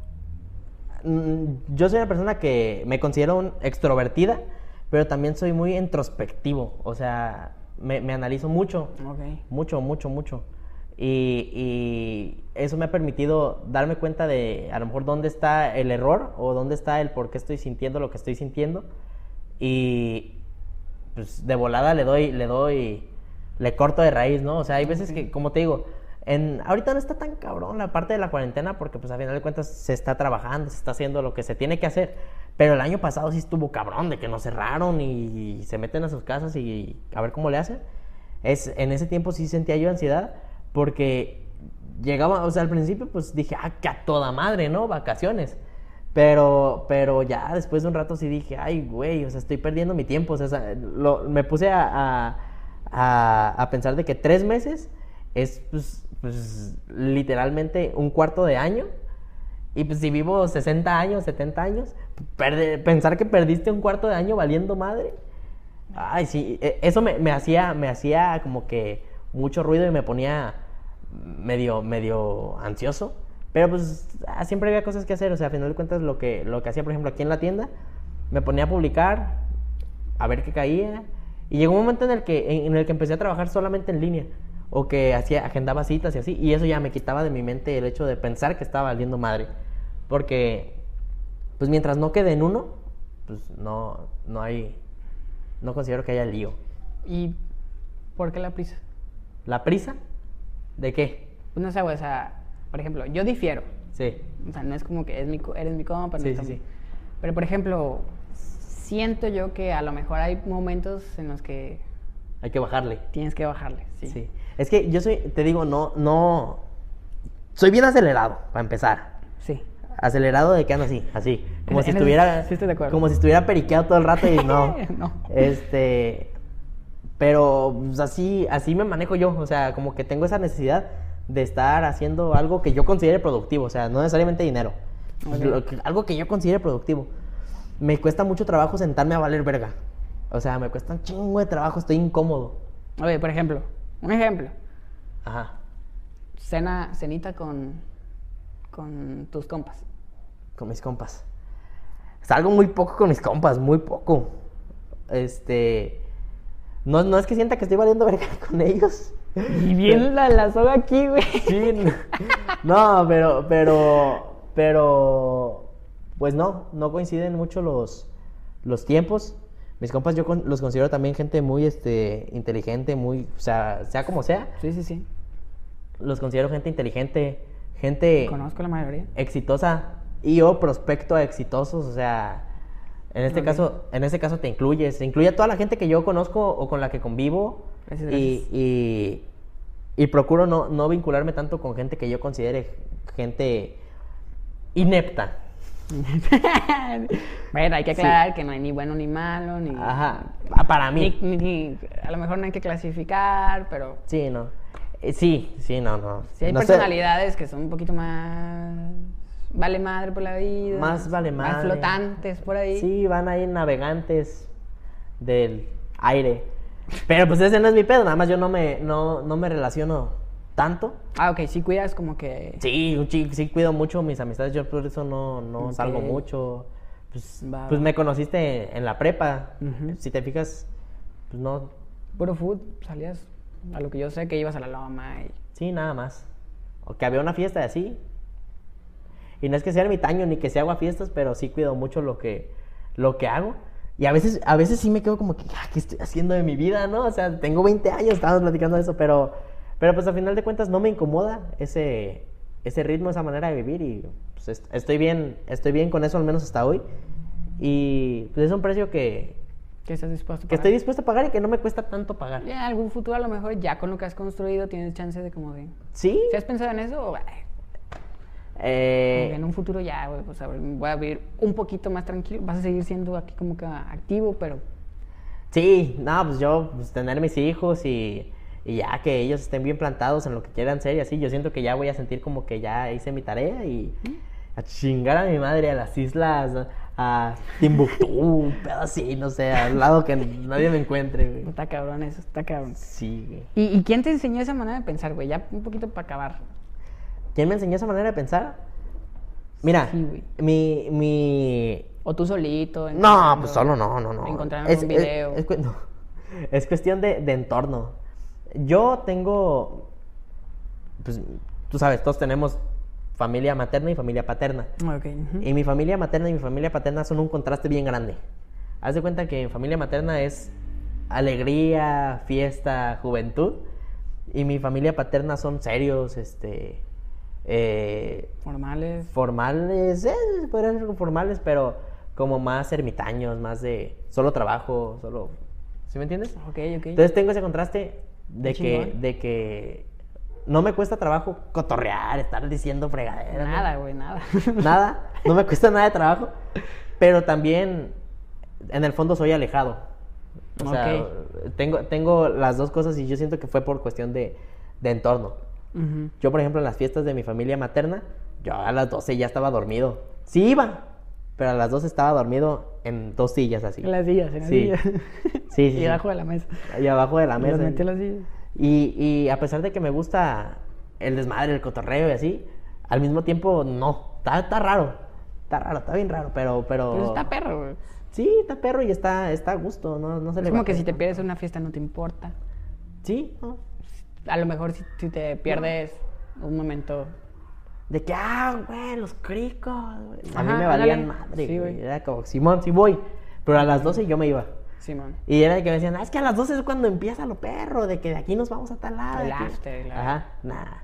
C: mm, yo soy una persona que me considero un extrovertida, pero también soy muy introspectivo, o sea, me, me analizo mucho,
B: Ok.
C: mucho, mucho, mucho. Y, y eso me ha permitido darme cuenta de a lo mejor dónde está el error o dónde está el por qué estoy sintiendo lo que estoy sintiendo. Y pues de volada le doy, le doy, le corto de raíz, ¿no? O sea, hay veces que, como te digo, en, ahorita no está tan cabrón la parte de la cuarentena porque pues a final de cuentas se está trabajando, se está haciendo lo que se tiene que hacer. Pero el año pasado sí estuvo cabrón de que nos cerraron y, se meten a sus casas y a ver cómo le hacen. Es, en ese tiempo sí sentía yo ansiedad porque llegaba, o sea, al principio pues dije, ah, que a toda madre, ¿no? Vacaciones. Pero, pero ya después de un rato sí dije, ay, güey, o sea, estoy perdiendo mi tiempo. O sea, me puse a, a, a- a pensar de que tres meses es, pues, pues, literalmente un cuarto de año. Y pues si vivo 60 años, 70 años, perde- pensar que perdiste un cuarto de año valiendo madre. Ay, sí, e- eso me, me hacía, me hacía como que mucho ruido y me ponía medio, medio ansioso. Pero pues ah, siempre había cosas que hacer, o sea, a final de cuentas lo que, lo que hacía, por ejemplo, aquí en la tienda, me ponía a publicar, a ver qué caía, y llegó un momento en el que, el que empecé a trabajar solamente en línea, o que hacía, agendaba citas y así, y eso ya me quitaba de mi mente el hecho de pensar que estaba valiendo madre, porque, pues mientras no quede en uno, pues no, no hay, no considero que haya lío.
B: ¿Y por qué la prisa?
C: ¿La prisa? ¿De qué?
B: Pues no sé, o sea, por ejemplo, yo difiero.
C: Sí.
B: O sea, no es como que es mi, eres mi compa, no
C: Sí, sí,
B: estamos-
C: sí.
B: Pero, por ejemplo, siento yo que a lo mejor hay momentos en los que
C: Hay que bajarle.
B: tienes que bajarle. Sí.
C: Sí. Es que yo soy, te digo, no, no. Soy bien acelerado, para empezar.
B: Sí.
C: Acelerado de que ando así, así. Como si estuviera.
B: sí estoy de acuerdo.
C: Como si estuviera periqueado todo el rato y no.
B: No.
C: Este. Pero pues, así, así me manejo yo. O sea, como que tengo esa necesidad de estar haciendo algo que yo considere productivo. O sea, no necesariamente dinero. Que- algo que yo considere productivo. Me cuesta mucho trabajo sentarme a valer verga. O sea, me cuesta un chingo de trabajo, estoy incómodo.
B: Oye, por ejemplo, un ejemplo.
C: Ajá.
B: Cena, cenita con, con tus compas.
C: Con mis compas. Salgo muy poco con mis compas, muy poco. Este. No, no es que sienta que estoy valiendo verga con ellos.
B: Y bien la, la soga aquí, güey.
C: Sí, no, no, pero, pero, pero, pues no, no coinciden mucho los, los tiempos. Mis compas yo con- los considero también gente muy, este, inteligente, muy, o sea, sea como sea,
B: Sí, sí, sí.
C: los considero gente inteligente, gente
B: Conozco la mayoría.
C: exitosa y o prospecto a exitosos, o sea, en este caso, en este caso te incluyes, te incluye a toda la gente que yo conozco o con la que convivo
B: Gracias,
C: y,
B: gracias.
C: y, y procuro no, no vincularme tanto con gente que yo considere gente inepta.
B: bueno, hay que aclarar que no hay ni bueno ni malo, ni.
C: Ajá, ah, para mí.
B: Ni, ni- a lo mejor no hay que clasificar, pero
C: Sí, no. Eh, sí, sí, no, no.
B: sí hay
C: No sé,
B: personalidades que son un poquito más. Vale madre por la vida.
C: Más vale
B: Más
C: madre.
B: flotantes por ahí.
C: Sí, van ahí navegantes del aire. Pero pues ese no es mi pedo, nada más yo no me, no, no me relaciono tanto.
B: Ah, ok, sí cuidas como que.
C: Sí, chi- sí cuido mucho mis amistades, yo por eso no, no salgo mucho. Pues,
B: Va,
C: pues
B: va.
C: me conociste en la prepa. Si te fijas, pues no,
B: Puro food, salías. A lo que yo sé que ibas a la loma y.
C: sí, nada más. O que había una fiesta así. Y no es que sea ermitaño ni que sea haga fiestas, pero sí cuido mucho lo que, lo que hago. Y a veces, a veces sí me quedo como que, "Ah, ¿qué estoy haciendo de mi vida, no? O sea, tengo 20 años, estábamos platicando de eso, pero, pero pues al final de cuentas no me incomoda ese, ese ritmo, esa manera de vivir y pues est- estoy bien, estoy bien con eso al menos hasta hoy. Y pues es un precio que,
B: ¿Qué estás dispuesto a
C: que estoy dispuesto a pagar y que no me cuesta tanto pagar.
B: Ya, algún futuro a lo mejor ya con lo que has construido tienes chance de como de...
C: Sí.
B: ¿Sí has pensado en eso? O, ay,
C: eh,
B: en un futuro ya, pues a ver, voy a vivir un poquito más tranquilo. Vas a seguir siendo aquí como que activo, pero...
C: Sí, no, pues yo, pues tener mis hijos y, y ya que ellos estén bien plantados en lo que quieran ser y así, yo siento que ya voy a sentir como que ya hice mi tarea y a chingar a mi madre a las islas, a Timbuktu, un pedo así, no sé, al lado que nadie me encuentre, güey.
B: Está cabrón eso, está cabrón.
C: Sí, güey.
B: ¿Y, y quién te enseñó esa manera de pensar, güey? Ya un poquito para acabar.
C: ¿Quién me enseñó esa manera de pensar? Mira,
B: Sí,
C: mi, mi,
B: O tú solito.
C: No, pues solo no, no, no.
B: Encontrar
C: Es-
B: un video.
C: Es, cu- no. Es cuestión de, de entorno. Yo tengo, pues, tú sabes, todos tenemos familia materna y familia paterna.
B: Ok. ujú.
C: Y mi familia materna y mi familia paterna son un contraste bien grande. Haz de cuenta que mi familia materna es alegría, fiesta, juventud. Y mi familia paterna son serios, este, eh,
B: Formales.
C: formales, eh, podrían ser formales, pero como más ermitaños, más de solo trabajo, solo... ¿Sí me entiendes?
B: Ok, ok.
C: Entonces tengo ese contraste de que, de que no me cuesta trabajo cotorrear, estar diciendo fregaderas.
B: Nada, güey, nada.
C: Nada, no me cuesta nada de trabajo, pero también en el fondo soy alejado. O sea, tengo, tengo las dos cosas y yo siento que fue por cuestión de, de entorno. Yo, por ejemplo, en las fiestas de mi familia materna, yo a las 12 ya estaba dormido. Sí iba, pero a las 12 estaba dormido en dos sillas así.
B: En las sillas, en las
C: Sí.
B: sillas.
C: Sí, sí,
B: Y
C: sí.
B: abajo de la mesa.
C: Y abajo de la
B: Los
C: mesa.
B: metí en las sillas.
C: Y, y a pesar de que me gusta el desmadre, el cotorreo y así, al mismo tiempo no. Está, está raro. Está raro, está bien raro, pero... pero...
B: Pues está perro, güey.
C: Sí, está perro y está, está a gusto, no, no se
B: Es
C: le
B: como que si te pierdes una fiesta no te importa.
C: Sí, no.
B: A lo mejor si, si te pierdes un momento.
C: De que, ah, güey, los cricos, güey. A mí me valían
B: ándale.
C: madre,
B: Sí,
C: güey. Era como, Simón, sí voy. Pero a las 12 yo me iba.
B: Simón.
C: Y era de que me decían, ah, es que a las 12 es cuando empieza lo perro, de que de aquí nos vamos a tal lado.
B: El
C: de aquí".
B: after, la-
C: Ajá, nada.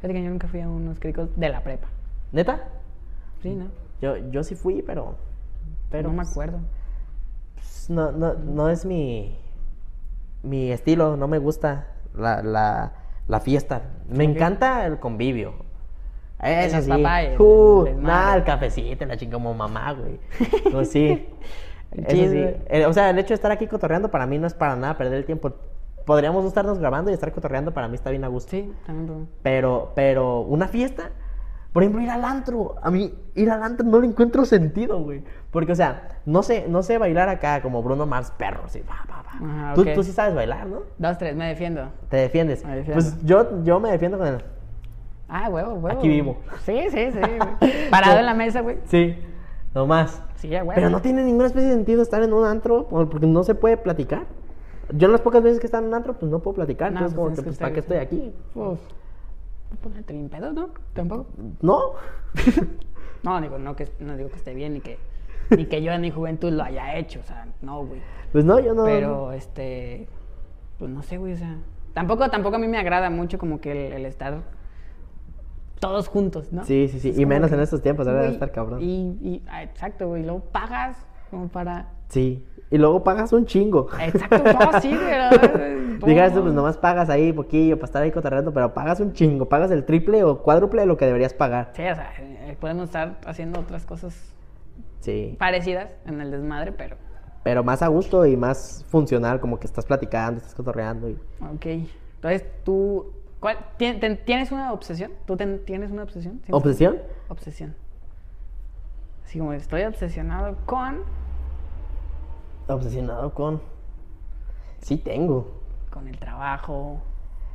B: Fíjate que yo nunca fui a unos cricos de la prepa.
C: ¿Neta?
B: Sí, ¿no?
C: Yo, yo sí fui, pero... Pero
B: no me
C: pues,
B: acuerdo.
C: pues, no, no, no es mi... Mi estilo, no me gusta la, la, la fiesta. Me encanta el convivio. Eso
B: El
C: sí.
B: papá y el
C: Uh, nada, el cafecito, la chinga como mamá, güey. Pues sí. Eso sí. Eh, o sea, el hecho de estar aquí cotorreando para mí no es para nada perder el tiempo. Podríamos estarnos grabando y estar cotorreando para mí está bien a gusto.
B: Sí, también. Pero,
C: pero, una fiesta, por ejemplo, ir al antro. A mí, ir al antro no le encuentro sentido, güey. Porque, o sea, no sé, no sé bailar acá como Bruno Mars perro, así, va, va, va. Tú, sí sabes bailar, ¿no?
B: Dos, tres, me defiendo.
C: Te defiendes.
B: Me defiendo.
C: Pues yo, yo me defiendo con el.
B: Ah, huevo, huevo.
C: Aquí vivo.
B: Sí, sí, sí. güey. Parado en la mesa, güey.
C: Sí, nomás.
B: Sí, ya, huevo.
C: Pero no tiene ninguna especie de sentido estar en un antro por- porque no se puede platicar. Yo las pocas veces que están en un antro, pues no puedo platicar.
B: No,
C: entonces,
B: pues
C: como que, pues, ¿para qué estoy aquí?
B: Uf. No ponerte bien pedo, ¿no? Tampoco.
C: ¿No?
B: No, digo, no, que, no digo que esté bien ni que, ni que yo en mi juventud lo haya hecho. O sea, no, güey.
C: Pues no, yo no.
B: Pero, este, pues no sé, güey, o sea, tampoco, tampoco a mí me agrada mucho como que el, el estar todos juntos, ¿no?
C: Sí, sí, sí.
B: Es
C: Y menos
B: que,
C: en estos tiempos, ahora debe estar cabrón.
B: Y, y ah, exacto, güey, luego pagas como para...
C: Sí. Y luego pagas un chingo.
B: Exacto, no, sí, no,
C: Digas tú, pues nomás pagas ahí poquillo para estar ahí cotorreando, pero pagas un chingo, pagas el triple o cuádruple de lo que deberías pagar.
B: Sí, o sea, eh, podemos estar haciendo otras cosas
C: Sí.
B: parecidas en el desmadre, pero...
C: Pero más a gusto y más funcional, como que estás platicando, estás cotorreando. Y...
B: Ok. Entonces, tú... ¿cuál, tien- ten- ¿Tienes una obsesión? ¿Tú ten- tienes una obsesión? ¿Tienes
C: ¿Obsesión?
B: Obsesión. Así como estoy obsesionado con...
C: Obsesionado con. Sí tengo.
B: Con el trabajo.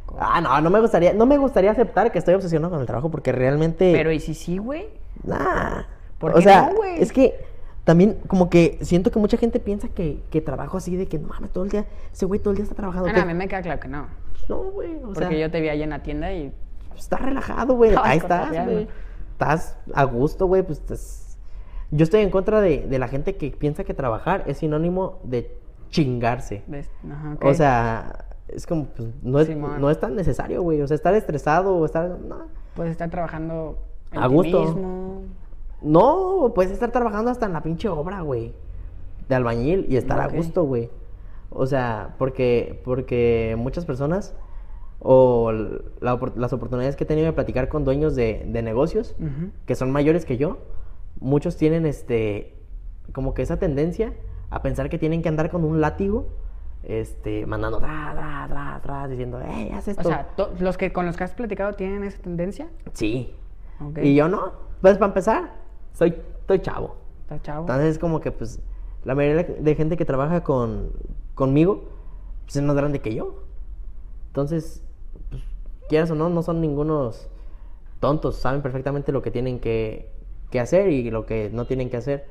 B: con-
C: Ah, no, no me gustaría, no me gustaría aceptar que estoy obsesionado con el trabajo porque realmente.
B: Pero ¿y si sí, güey?
C: Nah.
B: ¿Por
C: o
B: qué
C: sea,
B: no, güey?
C: es que también como que siento que mucha gente piensa que, que trabajo así de que no mames, todo el día, ese güey todo el día está trabajando.
B: Ah, a mí me queda claro que no.
C: No, güey, o
B: Porque
C: sea,
B: yo te vi allá en la tienda y...
C: está relajado, güey. Ahí estás, güey. Estás a gusto, güey, pues estás... Yo estoy en contra de, de la gente que piensa que trabajar es sinónimo de chingarse.
B: Ajá.
C: O sea, es como, pues, no es,
B: Simón.
C: no es tan necesario, güey. O sea, estar estresado o estar... No,
B: Puedes estar trabajando en
C: A
B: ti
C: gusto.
B: mismo.
C: no puedes estar trabajando hasta en la pinche obra, güey. De albañil y estar a gusto, güey. O sea, porque, porque muchas personas o la las oportunidades que he tenido de platicar con dueños de, de negocios que son mayores que yo, muchos tienen este como que esa tendencia a pensar que tienen que andar con un látigo, este, mandando tra, tra, tra, tra, diciendo, hey, haz esto.
B: O sea, los que con los que has platicado tienen esa tendencia.
C: sí. Y yo no. Pues para empezar, soy, estoy chavo.
B: Está chavo.
C: Entonces es como que pues la mayoría de gente que trabaja con, conmigo pues, es más grande que yo. Entonces, pues, quieras o no, no son ningunos tontos, saben perfectamente lo que tienen que, que hacer y lo que no tienen que hacer.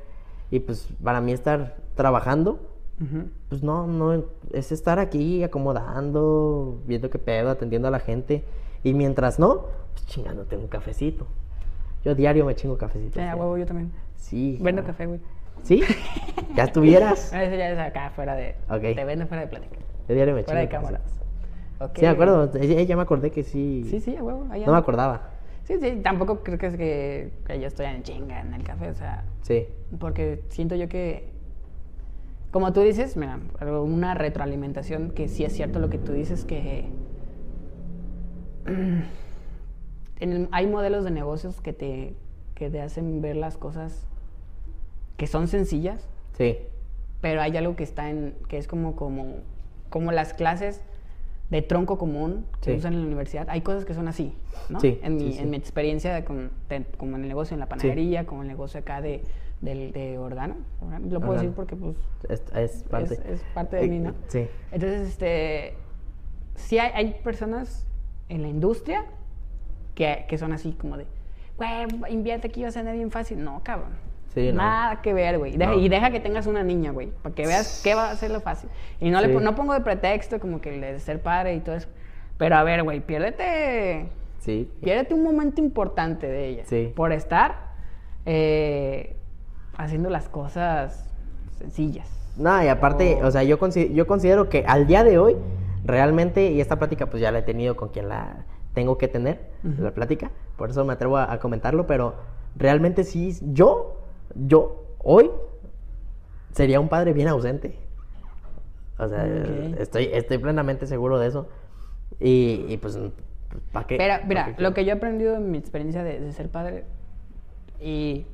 C: Y pues para mí estar trabajando,
B: Ujú.
C: pues no, no, es estar aquí acomodando, viendo qué pedo, atendiendo a la gente. Y mientras no, pues chingándote un cafecito. Yo diario me chingo cafecito.
B: Sí, a huevo, yo también.
C: Sí.
B: Vendo café, güey.
C: ¿Sí? Ya estuvieras.
B: Eso ya es acá, fuera de...
C: Ok.
B: Te vendo fuera de plática.
C: Yo diario me
B: Fuera de
C: chingo
B: cámara.
C: cafecitos.
B: Ok.
C: Sí, de acuerdo. Ya, ya me acordé que sí.
B: Sí, sí, a huevo. ahí
C: No me acordaba.
B: Sí, sí, tampoco creo que es que, que yo estoy en chinga en el café, o sea,
C: Sí.
B: porque siento yo que, como tú dices, mira, una retroalimentación que sí es cierto lo que tú dices, que en el- hay modelos de negocios que te, que te hacen ver las cosas que son sencillas,
C: Sí.
B: pero hay algo que está en, que es como, como, como las clases de tronco común que
C: Sí.
B: usan en la universidad. Hay cosas que son así, ¿no?
C: Sí,
B: en, mi,
C: sí,
B: en mi experiencia con, de- como en el negocio en la panadería, como el negocio acá de, de Organo. Organo, Lo puedo
C: Organo.
B: decir porque pues
C: Es, es parte.
B: es, es parte de
C: Eh,
B: mí, ¿no?
C: Sí.
B: Entonces, este, sí hay, hay personas en la industria que, que son así como de, güey, invierte aquí, vas a tener bien fácil. No, cabrón.
C: Sí, no.
B: Nada que ver, güey. Deja-
C: No.
B: Y deja que tengas una niña, güey, para que veas qué va a ser lo fácil. Y no, le,
C: Sí.
B: pon- no pongo de pretexto como que el de ser padre y todo eso. Pero a ver, güey, piérdete,
C: Sí.
B: piérdete un momento importante de ella.
C: Sí.
B: Por estar eh, haciendo las cosas sencillas.
C: No, y aparte, o sea, yo, consi- yo considero que al día de hoy, realmente, y esta plática pues ya la he tenido con quien la tengo que tener, la plática, por eso me atrevo a, a comentarlo, pero realmente sí, yo, yo, hoy, sería un padre bien ausente. O sea, estoy, estoy plenamente seguro de eso. Y, y pues, ¿para qué?
B: Pero
C: ¿Pa'
B: mira,
C: qué
B: lo que yo he aprendido en mi experiencia de, de ser padre y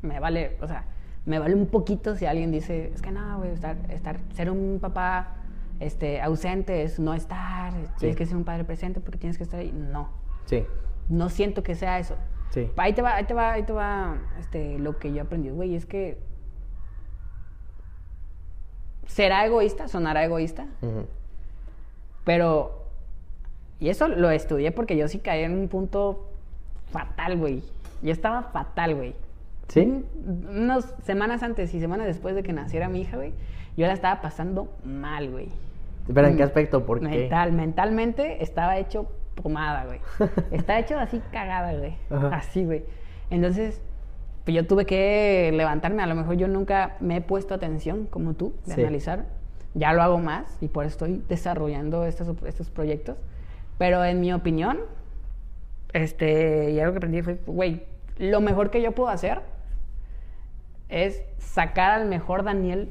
B: me vale, o sea, me vale un poquito si alguien dice, es que no, güey, estar, estar, ser un papá este, ausente es no estar, tienes que ser un padre presente porque tienes que estar ahí. No,
C: Sí,
B: no siento que sea eso.
C: Sí.
B: Ahí te va, ahí te va, ahí te va este, lo que yo he aprendido, güey, es que será egoísta, sonará egoísta, pero, y eso lo estudié porque yo sí caí en un punto fatal, güey. Yo estaba fatal, güey.
C: ¿Sí?
B: Un- Unas semanas antes y semanas después de que naciera mi hija, güey, yo la estaba pasando mal, güey.
C: Pero ¿en qué
B: Mm,
C: aspecto? ¿Por qué?
B: Mental, mentalmente estaba hecho pomada, güey. Estaba hecho así cagada, güey.
C: Ajá.
B: Así, güey. Entonces, pues yo tuve que levantarme. A lo mejor yo nunca me he puesto atención como tú, de
C: Sí.
B: analizar. Ya lo hago más y por eso estoy desarrollando estos, estos proyectos. Pero en mi opinión, este, y algo que aprendí fue, güey, lo mejor que yo puedo hacer es sacar al mejor Daniel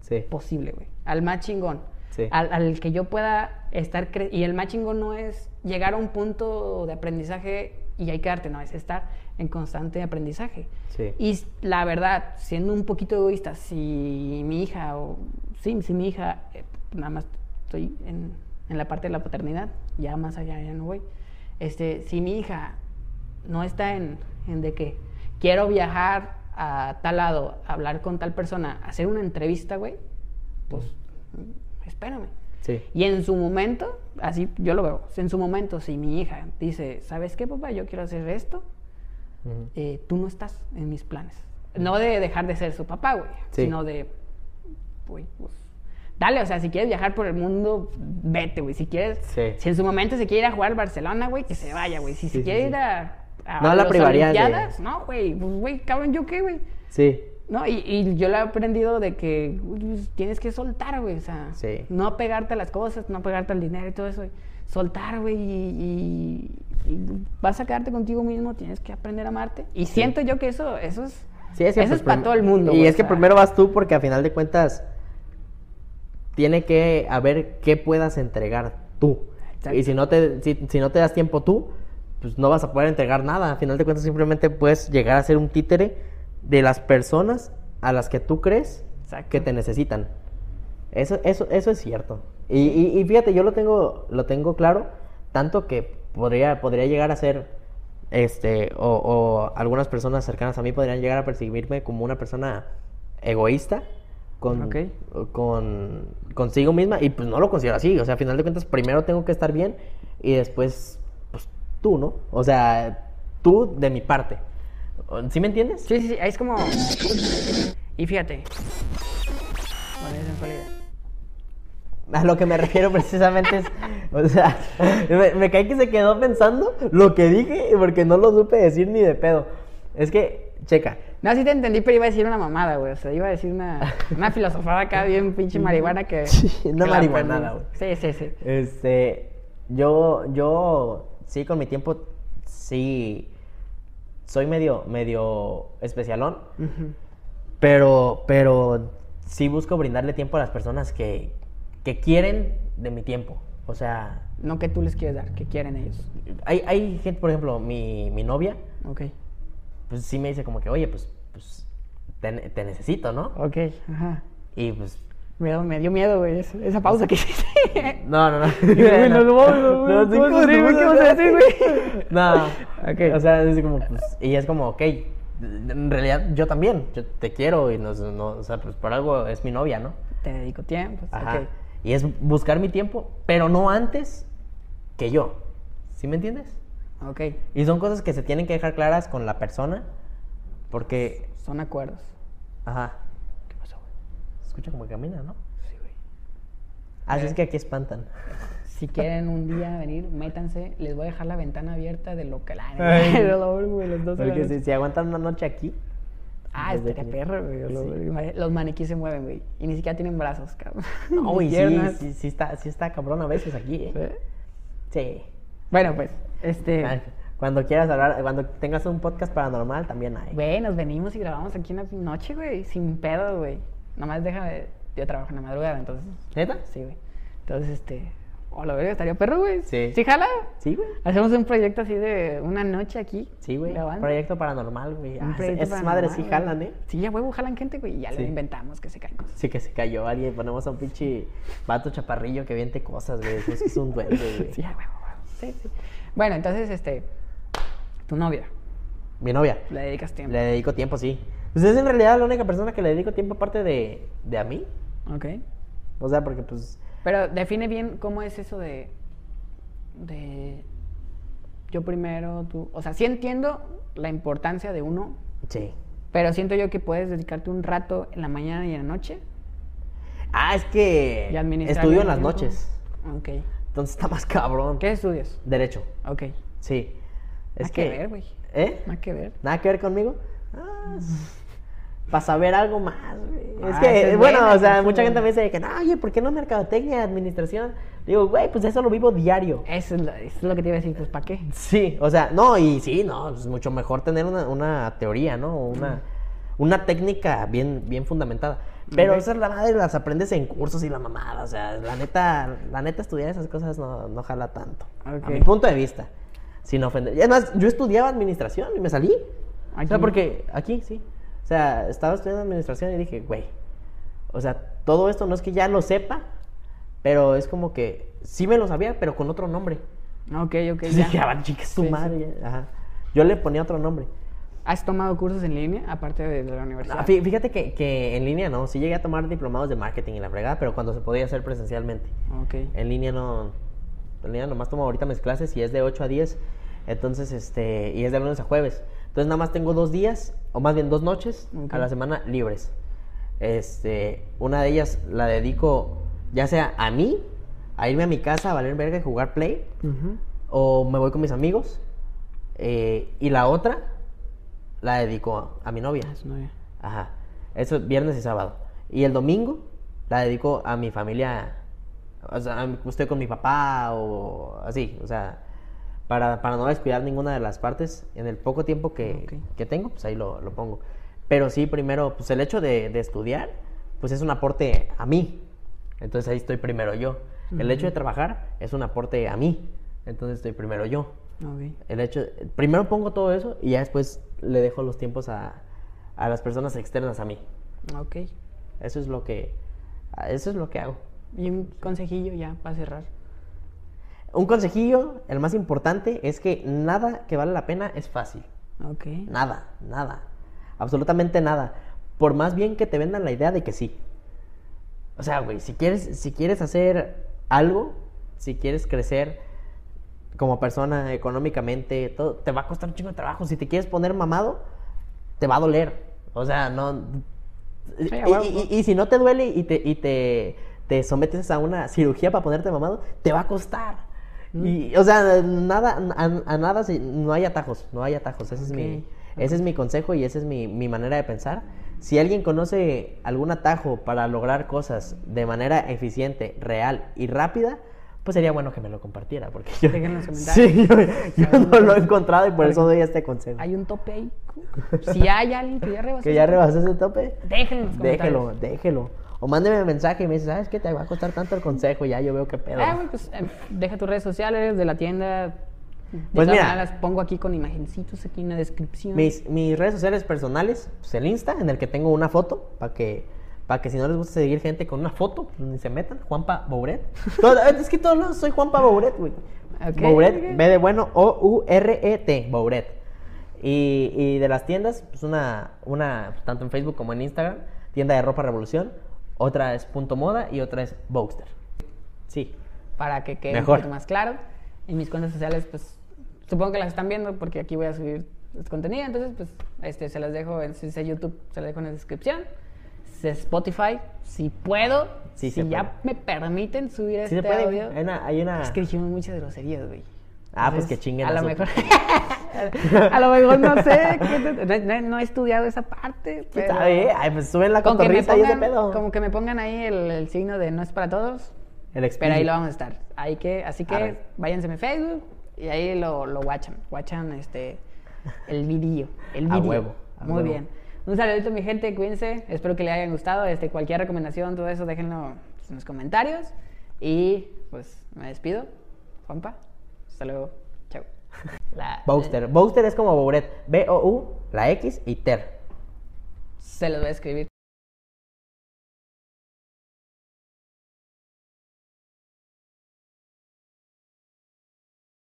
C: Sí.
B: posible, güey. Al más chingón.
C: Sí.
B: Al, al que yo pueda estar... cre- Y el más chingón no es llegar a un punto de aprendizaje y ahí quedarte, no, es estar en constante aprendizaje.
C: Sí.
B: Y la verdad, siendo un poquito egoísta, si mi hija, o sí, si mi hija, eh, nada más estoy en, en la parte de la paternidad, ya más allá ya no voy. Este, si mi hija no está en, en de que quiero viajar a tal lado, hablar con tal persona, hacer una entrevista, güey, pues espérame.
C: Sí.
B: Y en su momento, así yo lo veo, en su momento, si mi hija dice, ¿sabes qué, papá? Yo quiero hacer esto, eh, tú no estás en mis planes. No de dejar de ser su papá, güey,
C: Sí.
B: sino de, güey, pues, dale, o sea, si quieres viajar por el mundo, vete, güey. Si quieres,
C: Sí.
B: si en su momento se quiere ir a jugar al Barcelona, güey, que se vaya, güey. Si
C: Sí,
B: se quiere ir a, a
C: No la privarías de-
B: Olimpiadas, no, güey, pues, güey, cabrón, ¿yo qué, güey?
C: Sí.
B: No, y, y yo lo he aprendido de que uy, pues, tienes que soltar, güey. O sea,
C: Sí.
B: no pegarte a las cosas, no pegarte al dinero y todo eso. güey. Soltar, güey, y, y- y vas a quedarte contigo mismo, tienes que aprender a amarte. Y siento yo que eso, eso es,
C: Sí, es que
B: eso
C: pues,
B: es para todo el mundo.
C: Y
B: güey,
C: es
B: o
C: que
B: sea,
C: primero vas tú porque a final de cuentas tiene que haber qué puedas entregar tú.
B: Exacto.
C: Y si no te si, si no te das tiempo tú, pues no vas a poder entregar nada. A final de cuentas simplemente puedes llegar a ser un títere de las personas a las que tú crees
B: Exacto.
C: que te necesitan. Eso, eso, eso es cierto. Y, y- y fíjate, yo lo tengo, lo tengo claro, tanto que podría, podría llegar a ser, este, o, o algunas personas cercanas a mí podrían llegar a percibirme como una persona egoísta con, con consigo misma, y pues no lo considero así. O sea, a final de cuentas, primero tengo que estar bien y después, pues tú, ¿no? O sea, tú de mi parte. ¿Sí me entiendes?
B: Sí, sí, sí, es como... Y fíjate.
C: A lo que me refiero precisamente es, o sea, me, me cae que se quedó pensando lo que dije porque no lo supe decir ni de pedo. Es que, checa,
B: No, sí te entendí, pero iba a decir una mamada, güey. O sea, iba a decir una, una filosofada acá bien pinche marihuana que...
C: Sí, una marihuanada,
B: aprendí. Sí, sí, sí.
C: este, yo, yo, sí, con mi tiempo, sí, soy medio, medio especialón, pero, pero sí busco brindarle tiempo a las personas que, que quieren de mi tiempo. O sea,
B: No que tú les quieres dar, que quieren ellos.
C: hay, hay gente, por ejemplo, mi, mi novia,
B: Ok.
C: pues sí me dice como que, oye, pues, pues te, te necesito, ¿no?
B: Ok, ajá.
C: Y pues,
B: Me dio, me dio miedo, güey, esa, pausa que hiciste.
C: no, no, no.
B: Güey, no lo vamos, no, güey,
C: sí,
B: ¿cómo
C: pues,
B: se-
C: no,
B: güey, qué vas a decir, güey?
C: No,
B: Ok.
C: o sea, es como, pues, y es como, ok, en realidad yo también, yo te quiero y nos, no, o sea, pues por algo es mi novia, ¿no?
B: Te dedico tiempo.
C: Ajá.
B: ok.
C: Y es buscar mi tiempo, pero no antes que yo. ¿Sí me entiendes?
B: Ok.
C: Y son cosas que se tienen que dejar claras con la persona. Porque,
B: Son acuerdos.
C: ajá. ¿Qué pasó, güey? Se escucha como camina, ¿no?
B: Sí, güey.
C: Así es que aquí espantan.
B: Si quieren un día venir, métanse. Les voy a dejar la ventana abierta del local.
C: Porque si, si aguantan una noche aquí.
B: Ah, estaría perro, güey. Los, los maniquíes se mueven, güey. Y ni siquiera tienen brazos, cabrón.
C: No, güey, sí, sí, sí está, sí está cabrón a veces aquí, ¿eh?
B: Sí.
C: Sí.
B: Bueno, pues, este.
C: Ah, Cuando quieras hablar, cuando tengas un podcast paranormal, también hay.
B: Güey, nos venimos y grabamos aquí una noche, güey. Sin pedo, güey. Nomás déjame. Yo trabajo en la madrugada, entonces.
C: ¿Neta?
B: Sí, güey. Entonces, este. Oh, la verga, estaría perro, güey.
C: Sí.
B: ¿Sí, jala?
C: Sí, güey.
B: Hacemos un proyecto así de una noche aquí.
C: Sí, güey.
B: grabando.
C: Proyecto paranormal, güey.
B: Un
C: Ah, esas madres sí jalan. ¿eh?
B: Sí, ya huevo, jalan gente, güey. Y ya
C: Sí.
B: le inventamos que se caen cosas.
C: Sí que se cayó alguien, ponemos a un pinche vato chaparrillo que viente cosas, güey. Eso es un duende, güey.
B: Sí, huevo, huevo. Sí, sí. Bueno, entonces, este. Tu novia.
C: Mi novia.
B: Le dedicas tiempo.
C: Le dedico tiempo, sí. Pues es en realidad la única persona que le dedico tiempo aparte de, de a mí.
B: Ok.
C: O sea, porque pues...
B: Pero define bien cómo es eso de. de. Yo primero, tú. O sea, sí entiendo la importancia de uno,
C: Sí.
B: pero siento yo que puedes dedicarte un rato en la mañana y en la noche
C: Ah, es que estudio en las
B: tiempo.
C: noches.
B: Ok.
C: Entonces está más cabrón.
B: ¿Qué estudias?
C: Derecho.
B: Ok.
C: Sí. Es
B: Nada que ver, güey.
C: ¿Eh?
B: Nada que ver.
C: ¿Nada que ver conmigo? Ah, para saber algo más, güey. Es
B: Ah,
C: que,
B: es
C: bueno,
B: buena,
C: o sea, mucha gente
B: buena.
C: me dice que, no, oye, ¿por qué no mercadotecnia, administración? Digo, güey, pues eso lo vivo diario.
B: Eso es, lo, eso es lo que te iba a decir, pues ¿para qué?
C: Sí, o sea, no, y sí, no, es mucho mejor tener una, una teoría, ¿no? Una, una técnica bien, bien fundamentada. Pero
B: Ok.
C: esas la madre las aprendes en cursos y la mamada, o sea, la neta, la neta estudiar esas cosas no, no jala tanto.
B: Ok.
C: A mi punto de vista, sin ofender. Y además, yo estudiaba administración y me salí. O sea,
B: Aquí.
C: porque aquí, sí. O sea, estaba estudiando administración y dije, güey, o sea, todo esto no es que ya lo sepa, pero es como que sí me lo sabía, pero con otro nombre.
B: Ok, ok, ya.
C: dije, ah, chica,
B: Sí, sí.
C: madre. ya". Ajá. Yo le ponía otro nombre.
B: ¿Has tomado cursos en línea aparte de, de la universidad?
C: Ah, fí- Fíjate que, que en línea no, sí llegué a tomar diplomados de marketing y la fregada, pero cuando se podía hacer presencialmente.
B: Ok.
C: En línea no, en línea nomás tomo ahorita mis clases y es de 8 a 10, entonces, este, y es de lunes a jueves. Entonces nada más tengo dos días, o más bien dos noches a la semana libres. Este, una de ellas la dedico ya sea a mí, a irme a mi casa a valer verga y jugar play, o me voy con mis amigos, eh, y la otra la dedico a, a mi novia.
B: Ah, su novia.
C: Ajá. Eso es viernes y sábado. Y el domingo la dedico a mi familia. O sea, a- estoy con mi papá o así. O sea, para, para no descuidar ninguna de las partes. En el poco tiempo que,
B: Ok.
C: que tengo, pues ahí lo, lo pongo. Pero sí, primero, pues el hecho de, de estudiar, pues es un aporte a mí. Entonces ahí estoy primero yo. El hecho de trabajar es un aporte a mí. Entonces estoy primero yo. El hecho, primero pongo todo eso y ya después le dejo los tiempos a, a las personas externas a mí.
B: Ok.
C: Eso es lo que, eso es lo que hago.
B: Y un consejillo ya para cerrar.
C: Un consejillo, el más importante, es que nada que vale la pena es fácil.
B: Ok.
C: Nada, nada. Absolutamente nada. Por más bien que te vendan la idea de que sí. O sea, güey, si quieres, si quieres hacer algo, si quieres crecer como persona económicamente, todo, te va a costar un chingo de trabajo. Si te quieres poner mamado, te va a doler. O sea, no.
B: Sí,
C: y,
B: a huevo.
C: y- y- y si no te duele y te, y te, te sometes a una cirugía para ponerte mamado, te va a costar. Y, o sea, nada, a, a nada, no hay atajos, no hay atajos. Ese es mi, ese es mi consejo y esa es mi, mi manera de pensar. Si alguien conoce algún atajo para lograr cosas de manera eficiente, real y rápida, pues sería bueno que me lo compartiera. Porque yo,
B: Dejen en los comentarios.
C: Sí, yo, yo no lo he encontrado y por eso doy este consejo.
B: Hay un tope ahí. Si hay alguien que ya rebasó.
C: Que ya rebasó ese tope,
B: Déjenlo
C: déjelo, déjelo. O mándeme un mensaje y me dice, ¿sabes qué? Te va a costar tanto el consejo ya yo veo qué pedo.
B: Ah, güey, pues eh, deja tus redes sociales de la tienda. De
C: Pues
B: todas
C: mira.
B: las pongo aquí con imagencitos aquí en la descripción.
C: Mis, mis redes sociales personales, pues el Insta, en el que tengo una foto, para que, para que si no les gusta seguir gente con una foto, pues ni se metan, Juanpa Bouret. Es que todos lados soy Juanpa Bouret, güey.
B: Ok,
C: Bouret. B de bueno, O-U-R-E-T, Bouret. Y, y de las tiendas, pues una, una, tanto en Facebook como en Instagram, tienda de ropa Revolución, otra es Punto Moda y otra es Boxster. Sí.
B: Para que quede
C: Mejor.
B: un poquito más claro. En mis cuentas sociales, pues supongo que las están viendo porque aquí voy a subir este contenido, entonces pues este, se las dejo en si es YouTube, se las dejo en la descripción. Si es Spotify, si puedo,
C: Sí,
B: si ya
C: puede.
B: me permiten subir
C: Sí
B: este
C: se puede.
B: audio.
C: Hay una, hay una-
B: Es que dijimos muchas groserías, güey.
C: Ah, pues que chinguen
B: A
C: a
B: lo mejor. a lo mejor no sé. No, no- he estudiado esa parte.
C: ¿Quién
B: pero
C: sabe? Ay, pues suben la cotorrita y ese pedo.
B: Como que me pongan ahí el, el signo de no es para todos.
C: El
B: Pero ahí lo vamos a estar. Ahí que, así que váyanse a mi Facebook y ahí lo, lo watchan. Watchan este, el video. El
C: A
B: video.
C: huevo, a
B: Muy
C: huevo.
B: bien. Un saludito, mi gente. Cuídense. Espero que les hayan gustado. Este, cualquier recomendación, todo eso, déjenlo en los comentarios. Y pues me despido. Juanpa. Hasta luego. Chao. La-
C: Bowster. Bowster es como Bouret. B-O-U, la X y Ter.
B: Se los voy a escribir.